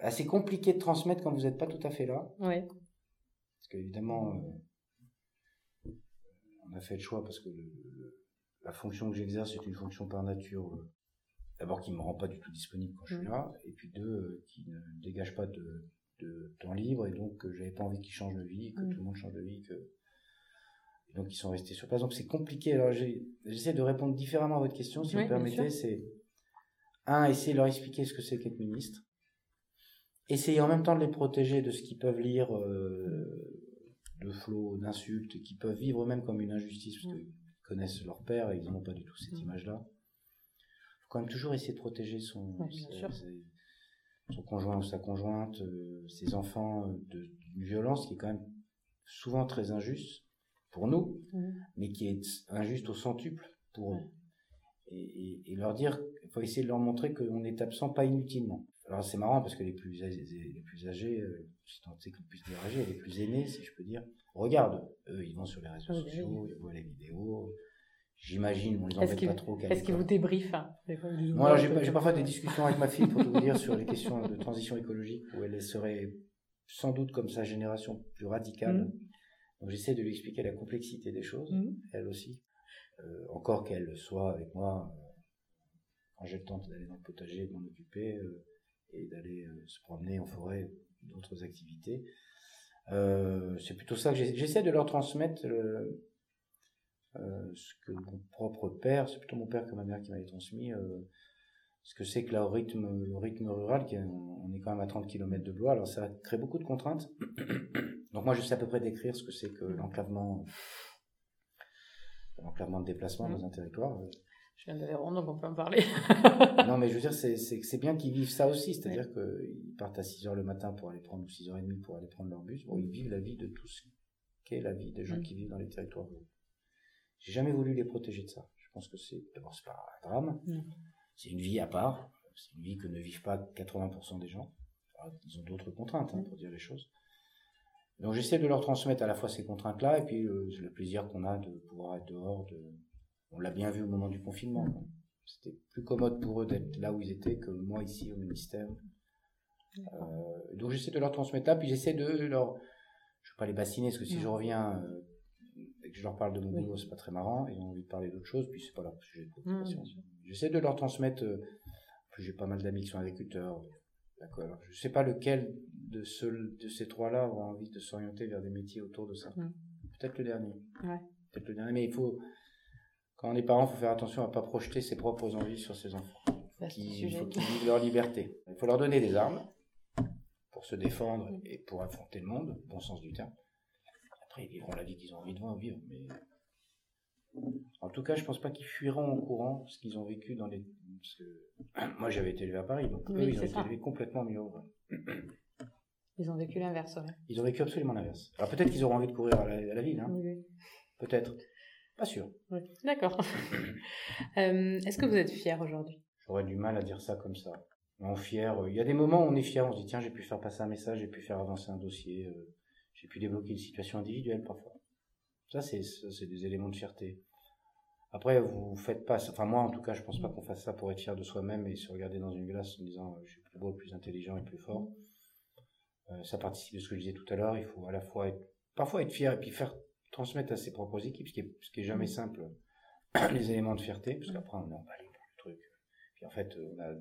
Assez compliqué de transmettre quand vous n'êtes pas tout à fait là. Oui. Parce qu'évidemment, on a fait le choix parce que la fonction que j'exerce est une fonction par nature d'abord qui me rend pas du tout disponible quand je suis mmh. là, et puis deux, euh, qui ne dégage pas de, de temps libre, et donc j'avais pas envie qu'ils changent de vie, que mmh. tout le monde change de vie, que et donc ils sont restés sur place. Donc c'est compliqué. Alors j'essaie de répondre différemment à votre question, si vous permettez. C'est un, essayer de leur expliquer ce que c'est qu'être ministre, essayer en même temps de les protéger de ce qu'ils peuvent lire euh, de flots, d'insultes, qui peuvent vivre même comme une injustice, parce mmh. qu'ils connaissent leur père et ils n'ont pas du tout cette image-là quand même toujours essayer de protéger son, son conjoint ou sa conjointe, euh, ses enfants euh, d'une violence qui est quand même souvent très injuste pour nous, mais qui est injuste au centuple pour eux. Et, leur dire, il faut essayer de leur montrer qu'on est absent pas inutilement. Alors c'est marrant parce que les plus âgés, les plus âgés, euh, je sais que les plus âgés, les plus aînés, si je peux dire, regardent. Eux, ils vont sur les réseaux sociaux, ils voient les vidéos, J'imagine, on les embête pas trop. Est-ce qu'ils vous débriefent hein, Moi, j'ai parfois des discussions avec ma fille pour vous dire sur les questions de transition écologique où elle serait sans doute comme sa génération plus radicale. Mmh. Donc j'essaie de lui expliquer la complexité des choses, mmh. elle aussi. Euh, encore qu'elle soit avec moi euh, quand j'ai le temps d'aller dans le potager, de m'en occuper euh, et d'aller se promener en forêt, d'autres activités. c'est plutôt ça que j'essaie de leur transmettre. Euh, ce que mon propre père, c'est plutôt mon père que ma mère qui m'avait transmis, euh, ce que c'est que le rythme, le rythme rural, qui on est quand même à 30 km de Blois, alors ça crée beaucoup de contraintes. Donc moi, je sais à peu près décrire ce que c'est que l'enclavement, l'enclavement de déplacement dans un territoire. Je viens de Véron, donc on peut en parler. non, mais je veux dire, c'est bien qu'ils vivent ça aussi. C'est-à-dire qu'ils partent à 6 h le matin pour aller prendre, ou 6 h 30 pour aller prendre leur bus. Bon, ils vivent la vie de tous qu'est la vie des gens qui vivent dans les territoires J'ai jamais voulu les protéger de ça. Je pense que c'est, d'abord, c'est pas un drame. C'est une vie à part. C'est une vie que ne vivent pas 80% des gens. ils ont d'autres contraintes, hein, pour dire les choses. Donc j'essaie de leur transmettre à la fois ces contraintes-là et puis euh, le plaisir qu'on a de pouvoir être dehors. De... On l'a bien vu au moment du confinement. C'était plus commode pour eux d'être là où ils étaient que moi ici au ministère. Euh, donc j'essaie de leur transmettre là, puis j'essaie de leur je vais pas les bassiner parce que si je reviens euh, et que je leur parle de mon boulot, c'est pas très marrant. Ils ont envie de parler d'autre chose, puis c'est pas leur sujet de préoccupation. J'essaie de leur transmettre. Euh, j'ai pas mal d'amis qui sont agriculteurs. D'accord. Je sais pas lequel de, ce, de ces trois-là aura envie de s'orienter vers des métiers autour de ça. Peut-être le dernier. Peut-être le dernier, mais il faut. Quand on est parent, il faut faire attention à pas projeter ses propres envies sur ses enfants. il faut qu'ils vivent leur liberté. Il faut leur donner des armes se défendre mm. et pour affronter le monde, bon sens du terme. Après, ils vivront la vie qu'ils ont envie de vivre. Mais... En tout cas, je pense pas qu'ils fuiront au courant ce qu'ils ont vécu dans les. moi, j'avais été élevé à Paris, donc eux, ils ont été élevés complètement mieux. Ils ont vécu l'inverse, Ils ont vécu absolument l'inverse. Alors peut-être qu'ils auront envie de courir à la, ville, hein. Peut-être. Pas sûr. D'accord. Euh, est-ce que vous êtes fier aujourd'hui? J'aurais du mal à dire ça comme ça on fier. Euh, il y a des moments où on est fier, on se dit tiens, j'ai pu faire passer un message, j'ai pu faire avancer un dossier, euh, j'ai pu débloquer une situation individuelle parfois. Ça, c'est, c'est des éléments de fierté. Après, vous faites pas, enfin moi en tout cas, je pense pas qu'on fasse ça pour être fier de soi-même et se regarder dans une glace en disant je suis plus beau, plus intelligent et plus fort. Euh, ça participe de ce que je disais tout à l'heure. Il faut à la fois être, parfois être fier et puis faire transmettre à ses propres équipes, ce qui est, ce qui est jamais simple, les éléments de fierté, parce qu'après on est emballé pour le truc. Puis en fait, on a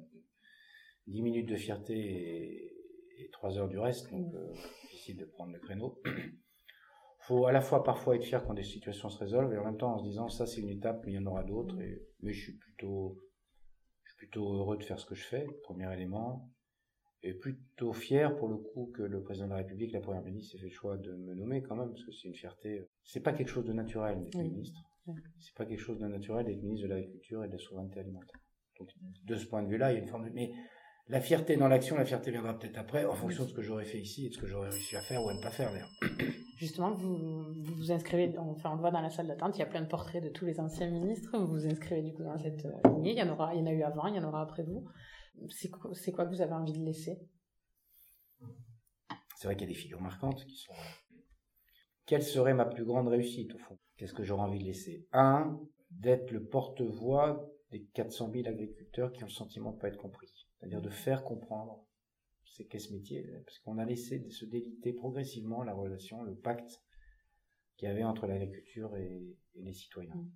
10 minutes de fierté et, et 3 heures du reste, donc euh, difficile de prendre le créneau. faut à la fois parfois être fier quand des situations se résolvent et en même temps en se disant ça c'est une étape, mais il y en aura d'autres. Et, mais je suis plutôt, je suis plutôt heureux de faire ce que je fais, premier élément, et plutôt fier pour le coup que le président de la République, la première ministre, ait fait le choix de me nommer quand même, parce que c'est une fierté. C'est pas quelque chose de naturel d'être ministre. C'est pas quelque chose de naturel d'être ministre de l'Agriculture et de la souveraineté alimentaire. Donc de ce point de vue-là, il y a une forme de... Mais la fierté dans l'action, la fierté viendra peut-être après, en fonction de ce que j'aurais fait ici et de ce que j'aurais réussi à faire ou à ne pas faire d'ailleurs. Justement, vous, vous inscrivez, enfin on le voit dans la salle d'attente, il y a plein de portraits de tous les anciens ministres, vous vous inscrivez du coup dans cette euh, lignée, il y en, aura, il y en a eu avant, il y en aura après vous. C'est quoi, quoi que vous avez envie de laisser? C'est vrai qu'il y a des figures marquantes qui sont... Quelle serait ma plus grande réussite au fond? Qu'est-ce que j'aurais envie de laisser? Un, d'être le porte-voix des 400 000 agriculteurs qui ont le sentiment de ne pas être compris c'est-à-dire de faire comprendre c'est qu'est ce métier, parce qu'on a laissé se déliter progressivement la relation, le pacte qu'il y avait entre l'agriculture et, les citoyens. Mm.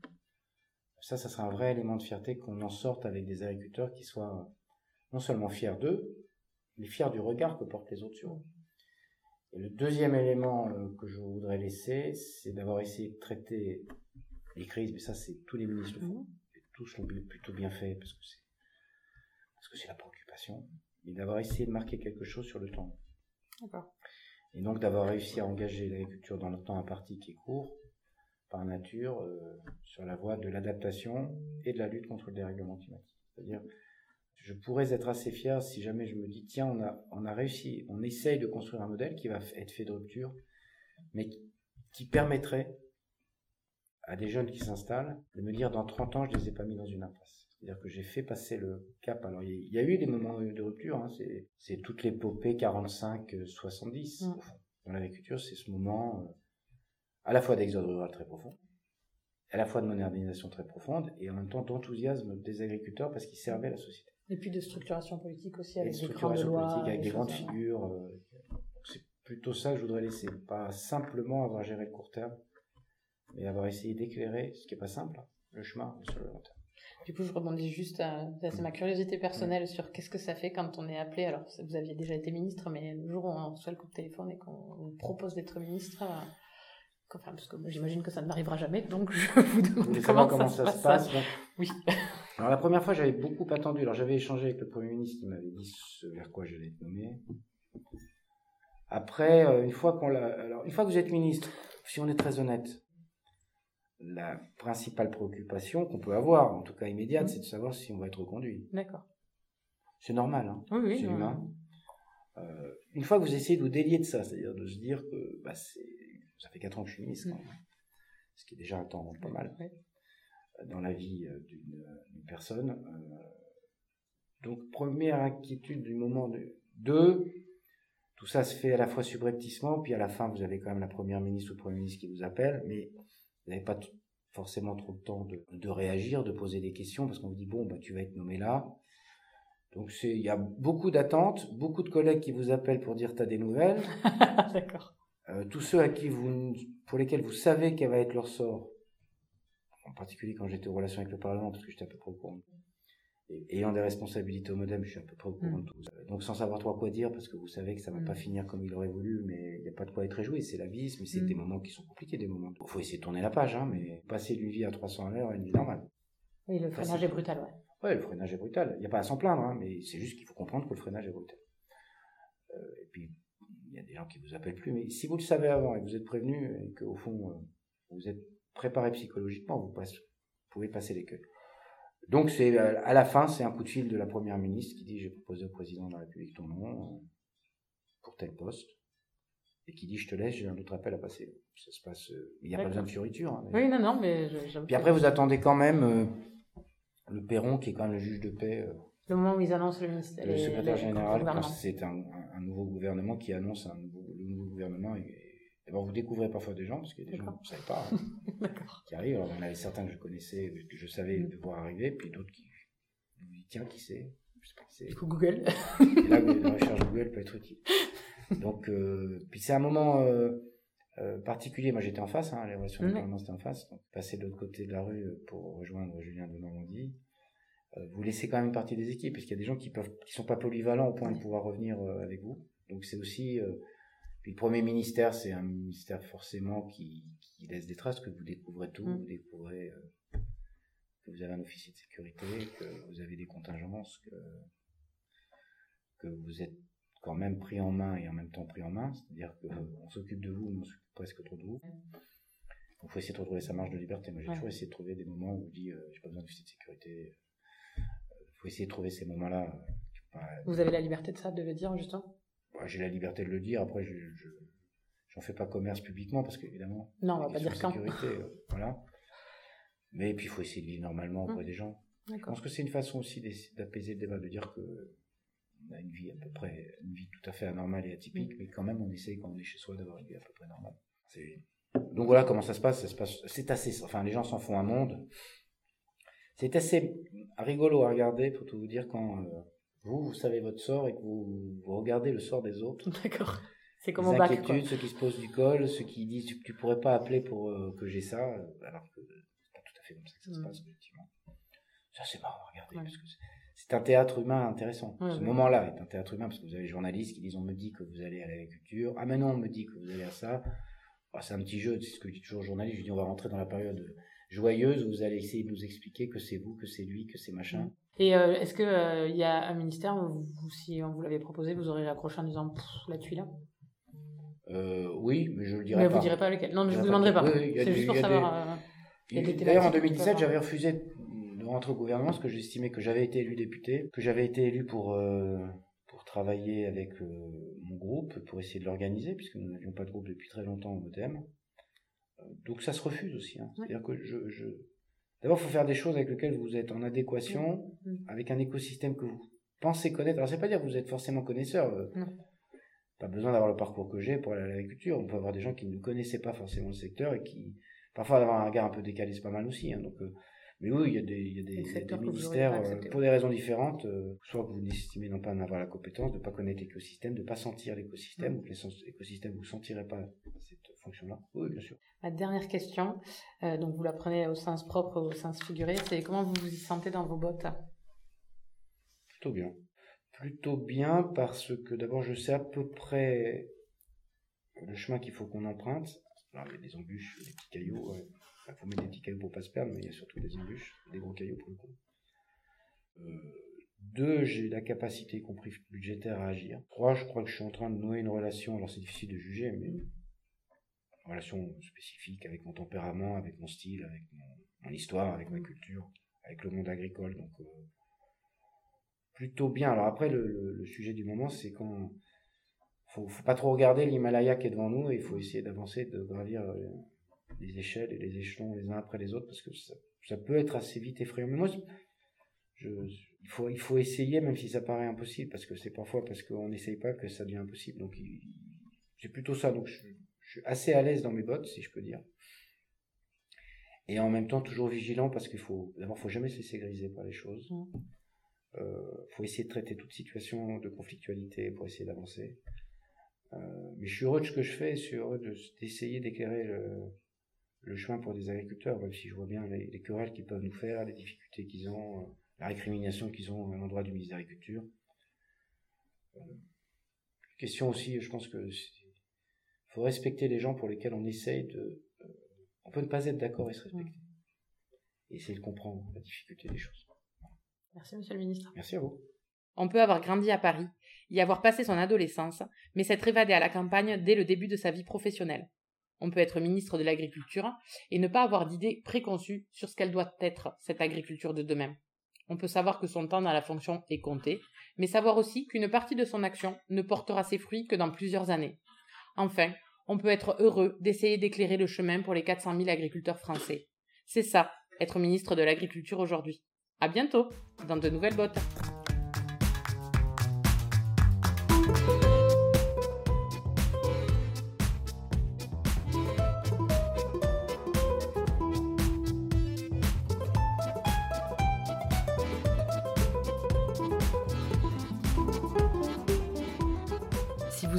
Ça, ça serait un vrai élément de fierté qu'on en sorte avec des agriculteurs qui soient non seulement fiers d'eux, mais fiers du regard que portent les autres sur eux. Et le deuxième élément euh, que je voudrais laisser, c'est d'avoir essayé de traiter les crises, mais ça, c'est tous les ministres le font, mm. et tous l'ont plutôt bien fait, parce que c'est parce que c'est la préoccupation, et d'avoir essayé de marquer quelque chose sur le temps. Et donc d'avoir réussi à engager l'agriculture dans le temps imparti qui est court, par nature, euh, sur la voie de l'adaptation et de la lutte contre le dérèglement climatique. C'est-à-dire, je pourrais être assez fier si jamais je me dis, tiens, on a, on a réussi, on essaye de construire un modèle qui va être fait de rupture, mais qui permettrait à des jeunes qui s'installent de me dire, dans 30 ans, je ne les ai pas mis dans une impasse. C'est-à-dire que j'ai fait passer le cap. Alors, il y, a eu des moments de rupture. Hein. C'est toute l'épopée 45-70. Mm. Dans l'agriculture, c'est ce moment euh, à la fois d'exode rural très profond, à la fois de modernisation très profonde, et en même temps d'enthousiasme des agriculteurs parce qu'ils servaient la société. Et puis de structuration politique aussi, avec des structuration politique, avec des grandes figures. Euh, c'est plutôt ça que je voudrais laisser. Pas simplement avoir géré le court terme, mais avoir essayé d'éclairer, ce qui n'est pas simple, hein, le chemin sur le long terme. Du coup, je rebondis juste à, c'est ma curiosité personnelle sur qu'est-ce que ça fait quand on est appelé. Alors, vous aviez déjà été ministre, mais le jour où on reçoit le coup de téléphone et qu'on vous propose d'être ministre, euh, enfin, parce que j'imagine que ça ne m'arrivera jamais, donc je vous demande comment, ça, se passe. Oui. Alors, la première fois, j'avais beaucoup attendu. Alors, j'avais échangé avec le Premier ministre qui m'avait dit ce vers quoi j'allais être nommé. Après, euh, une fois qu'on l'a, alors une fois que vous êtes ministre, si on est très honnête, la principale préoccupation qu'on peut avoir, en tout cas immédiate, Mhm. c'est de savoir si on va être reconduit. D'accord. C'est normal, hein. Oui, oui. c'est euh, humain. Euh, une fois que vous essayez de vous délier de ça, c'est-à-dire de se dire que bah, ça fait 4 ans que je suis ministre, quand même, ce qui est déjà un temps pas mal ouais. dans la vie euh, d'une, d'une personne. Euh, donc, première inquiétude du moment. De... Deux, tout ça se fait à la fois subrepticement, puis à la fin, vous avez quand même la première ministre ou le premier ministre qui vous appelle, mais vous n'avez pas forcément trop le temps de, de réagir, de poser des questions, parce qu'on vous dit, bon, bah, tu vas être nommé là. Donc, il y a beaucoup d'attentes, beaucoup de collègues qui vous appellent pour dire, tu as des nouvelles. D'accord. Euh, tous ceux à qui vous, pour lesquels vous savez quel va être leur sort, en particulier quand j'étais en relation avec le Parlement, parce que j'étais à peu près au courant. Ayant des responsabilités au modem, je suis à peu près au courant Mm. de tout. Donc sans savoir trop quoi dire, parce que vous savez que ça va Mm. pas finir comme il aurait voulu, mais il n'y a pas de quoi être réjoui, c'est la vie, mais c'est Mm. des moments qui sont compliqués, des moments. Il faut essayer de tourner la page, hein, mais passer d'une vie à 300 à l'heure à une vie normale. Oui, le freinage est brutal, ouais. Ouais, le freinage est brutal. Il n'y a pas à s'en plaindre, hein, mais c'est juste qu'il faut comprendre que le freinage est brutal. Euh, et puis, il y a des gens qui vous appellent plus, mais si vous le savez avant et que vous êtes prévenu et qu'au fond, euh, vous êtes préparé psychologiquement, vous, passe- vous pouvez passer les queues. Donc, c'est euh, à la fin, c'est un coup de fil de la première ministre qui dit J'ai proposé au président de la République ton nom euh, pour tel poste. Et qui dit Je te laisse, j'ai un autre appel à passer. Ça se passe. euh, Il n'y a pas besoin de fioriture. hein, Oui, non, non, mais je-. Puis après, vous attendez quand même euh, le Perron, qui est quand même le juge de paix. euh, Le moment où ils annoncent le ministère. le secrétaire les- général, c'est un, un- un nouveau gouvernement qui annonce un nouveau, le nouveau gouvernement, et, et ben vous découvrez parfois des gens, parce qu'il y a des gens que vous ne savez pas, hein, qui arrivent. Alors, il y en avait certains que je connaissais, que je savais Mm. devoir arriver, puis d'autres qui vous dites, tiens, qui c'est? Je sais pas qui c'est. Du coup, Google. Et là, la recherche Google peut être utile. Donc, euh, puis c'est un moment euh, euh, particulier. Moi, j'étais en face, hein, les relations du Parlement, c'était en face. Donc, passer de l'autre côté de la rue pour rejoindre Julien de Normandie, vous laissez quand même une partie des équipes, parce qu'il y a des gens qui peuvent, qui sont pas polyvalents au point de pouvoir revenir avec vous. Donc, c'est aussi. Euh, puis le premier ministère, c'est un ministère forcément qui, qui laisse des traces, que vous découvrez tout, Mhm. vous découvrez euh, que vous avez un officier de sécurité, que vous avez des contingences, que que vous êtes quand même pris en main et en même temps pris en main, c'est-à-dire qu'on s'occupe de vous, mais on s'occupe presque trop de vous. Il faut essayer de retrouver sa marge de liberté. Moi, j'ai Ouais. toujours essayé de trouver des moments où on dit euh, j'ai pas besoin d'officier de sécurité. Il faut essayer de trouver ces moments-là. euh, pas- Vous avez la liberté de ça, de le dire, justement? Bah, j'ai la liberté de le dire. Après, je, je j'en fais pas commerce publiquement parce qu'évidemment, Non, on va pas dire quand. sécurité, euh, voilà. Mais puis, il faut essayer de vivre normalement auprès Hum. des gens. Je pense que c'est une façon aussi d'apaiser le débat, de dire que on a une vie à peu près, une vie tout à fait anormale et atypique, mais quand même on essaye quand on est chez soi d'avoir une vie à peu près normale. Donc voilà comment ça se passe. Ça se passe, c'est assez, enfin les gens s'en font un monde. C'est assez rigolo à regarder pour tout vous dire quand euh, vous vous savez votre sort et que vous, vous regardez le sort des autres. D'accord. C'est comme les au bac, inquiétudes, ceux qui se posent du col, ceux qui disent tu, tu pourrais pas appeler pour euh, que j'ai ça, euh, alors que c'est pas tout à fait comme ça que ça se Mm. passe effectivement. Ça c'est marrant à regarder Ouais. parce que c'est- un théâtre humain intéressant. Ouais, Ce ouais. moment-là est un théâtre humain parce que vous avez les journalistes qui disent on me dit que vous allez à l'agriculture, ah mais non on me dit que vous allez à ça. Ah, c'est un petit jeu, c'est ce que je dis toujours aux journalistes, je dis on va rentrer dans la période joyeuse où vous allez essayer de nous expliquer que c'est vous, que c'est lui, que c'est machin. Et euh, est-ce qu'il il y a un ministère où, vous, si on vous l'avait proposé, vous auriez accroché en disant là-dessus là Euh, oui, mais je le dirai Mais pas. vous direz pas lequel. Non, Je je vous pas demanderai pas. Oui, C'est juste pour savoir. euh, D'ailleurs, en thématiques qu'on peut 2017, avoir. j'avais refusé de rentrer au gouvernement parce que j'estimais que j'avais été élu député, que j'avais été élu pour, euh, pour travailler avec euh, mon groupe, pour essayer de l'organiser, puisque nous n'avions pas de groupe depuis très longtemps au Modem. Euh, Donc ça se refuse aussi. hein. C'est-à-dire que je... je... D'abord, il faut faire des choses avec lesquelles vous êtes en adéquation, Mm. avec un écosystème que vous pensez connaître. Alors, c'est pas dire que vous êtes forcément connaisseur. euh, Non. Pas besoin d'avoir le parcours que j'ai pour aller à l'agriculture. On peut avoir des gens qui ne connaissaient pas forcément le secteur et qui, parfois, avoir un regard un peu décalé, c'est pas mal aussi. hein. donc, euh, mais oui, il y a des, il y a des, Des il y a des secteurs que vous auriez ministères, euh, pour des raisons différentes, euh, soit que vous n'estimez non pas en avoir la compétence, de ne pas connaître l'écosystème, de ne pas sentir l'écosystème, Mm. ou que l'écosystème vous ne sentirez pas cette fonction-là. Oui, bien sûr. Ma dernière question, euh, donc vous la prenez au sens propre, au sens figuré, c'est comment vous vous y sentez dans vos bottes? Plutôt bien. Plutôt bien parce que d'abord je sais à peu près le chemin qu'il faut qu'on emprunte. Alors il y a des embûches, des petits cailloux. Il faut mettre des petits cailloux pour pas se perdre, mais il y a surtout des embûches, des gros cailloux pour le coup. Euh, Deux, j'ai la capacité, y compris budgétaire, à agir. Trois, je crois que je suis en train de nouer une relation, alors c'est difficile de juger, mais une relation spécifique avec mon tempérament, avec mon style, avec mon, histoire, avec ma culture, avec le monde agricole. Donc, euh, plutôt bien. Alors après, le, sujet du moment, c'est quand faut, faut pas trop regarder l'Himalaya qui est devant nous et il faut essayer d'avancer, de gravir les échelles et les échelons les uns après les autres parce que ça, ça peut être assez vite effrayant. Mais moi, je, il, faut, il faut essayer même si ça paraît impossible parce que c'est parfois parce qu'on n'essaye pas que ça devient impossible. Donc c'est plutôt ça. Donc je, je suis assez à l'aise dans mes bottes, si je peux dire. Et en même temps toujours vigilant parce qu'il faut d'abord faut jamais se laisser griser par les choses. Mmh. Euh, faut essayer de traiter toute situation de conflictualité pour essayer d'avancer. Euh, mais je suis heureux de ce que je fais, je suis heureux d'essayer d'éclairer le, le, chemin pour des agriculteurs, même si je vois bien les, querelles qu'ils peuvent nous faire, les difficultés qu'ils ont, euh, la récrimination qu'ils ont à l'endroit du ministre de l'Agriculture. Euh, question aussi, je pense que faut respecter les gens pour lesquels on essaye de. Euh, on peut ne pas être d'accord et se respecter. Et essayer de comprendre la difficulté des choses. Merci, monsieur le ministre. Merci à vous. On peut avoir grandi à Paris, y avoir passé son adolescence, mais s'être évadé à la campagne dès le début de sa vie professionnelle. On peut être ministre de l'Agriculture et ne pas avoir d'idée préconçue sur ce qu'elle doit être, cette agriculture de demain. On peut savoir que son temps dans la fonction est compté, mais savoir aussi qu'une partie de son action ne portera ses fruits que dans plusieurs années. Enfin, on peut être heureux d'essayer d'éclairer le chemin pour les 400 000 agriculteurs français. C'est ça, être ministre de l'Agriculture aujourd'hui. À bientôt dans de nouvelles bottes.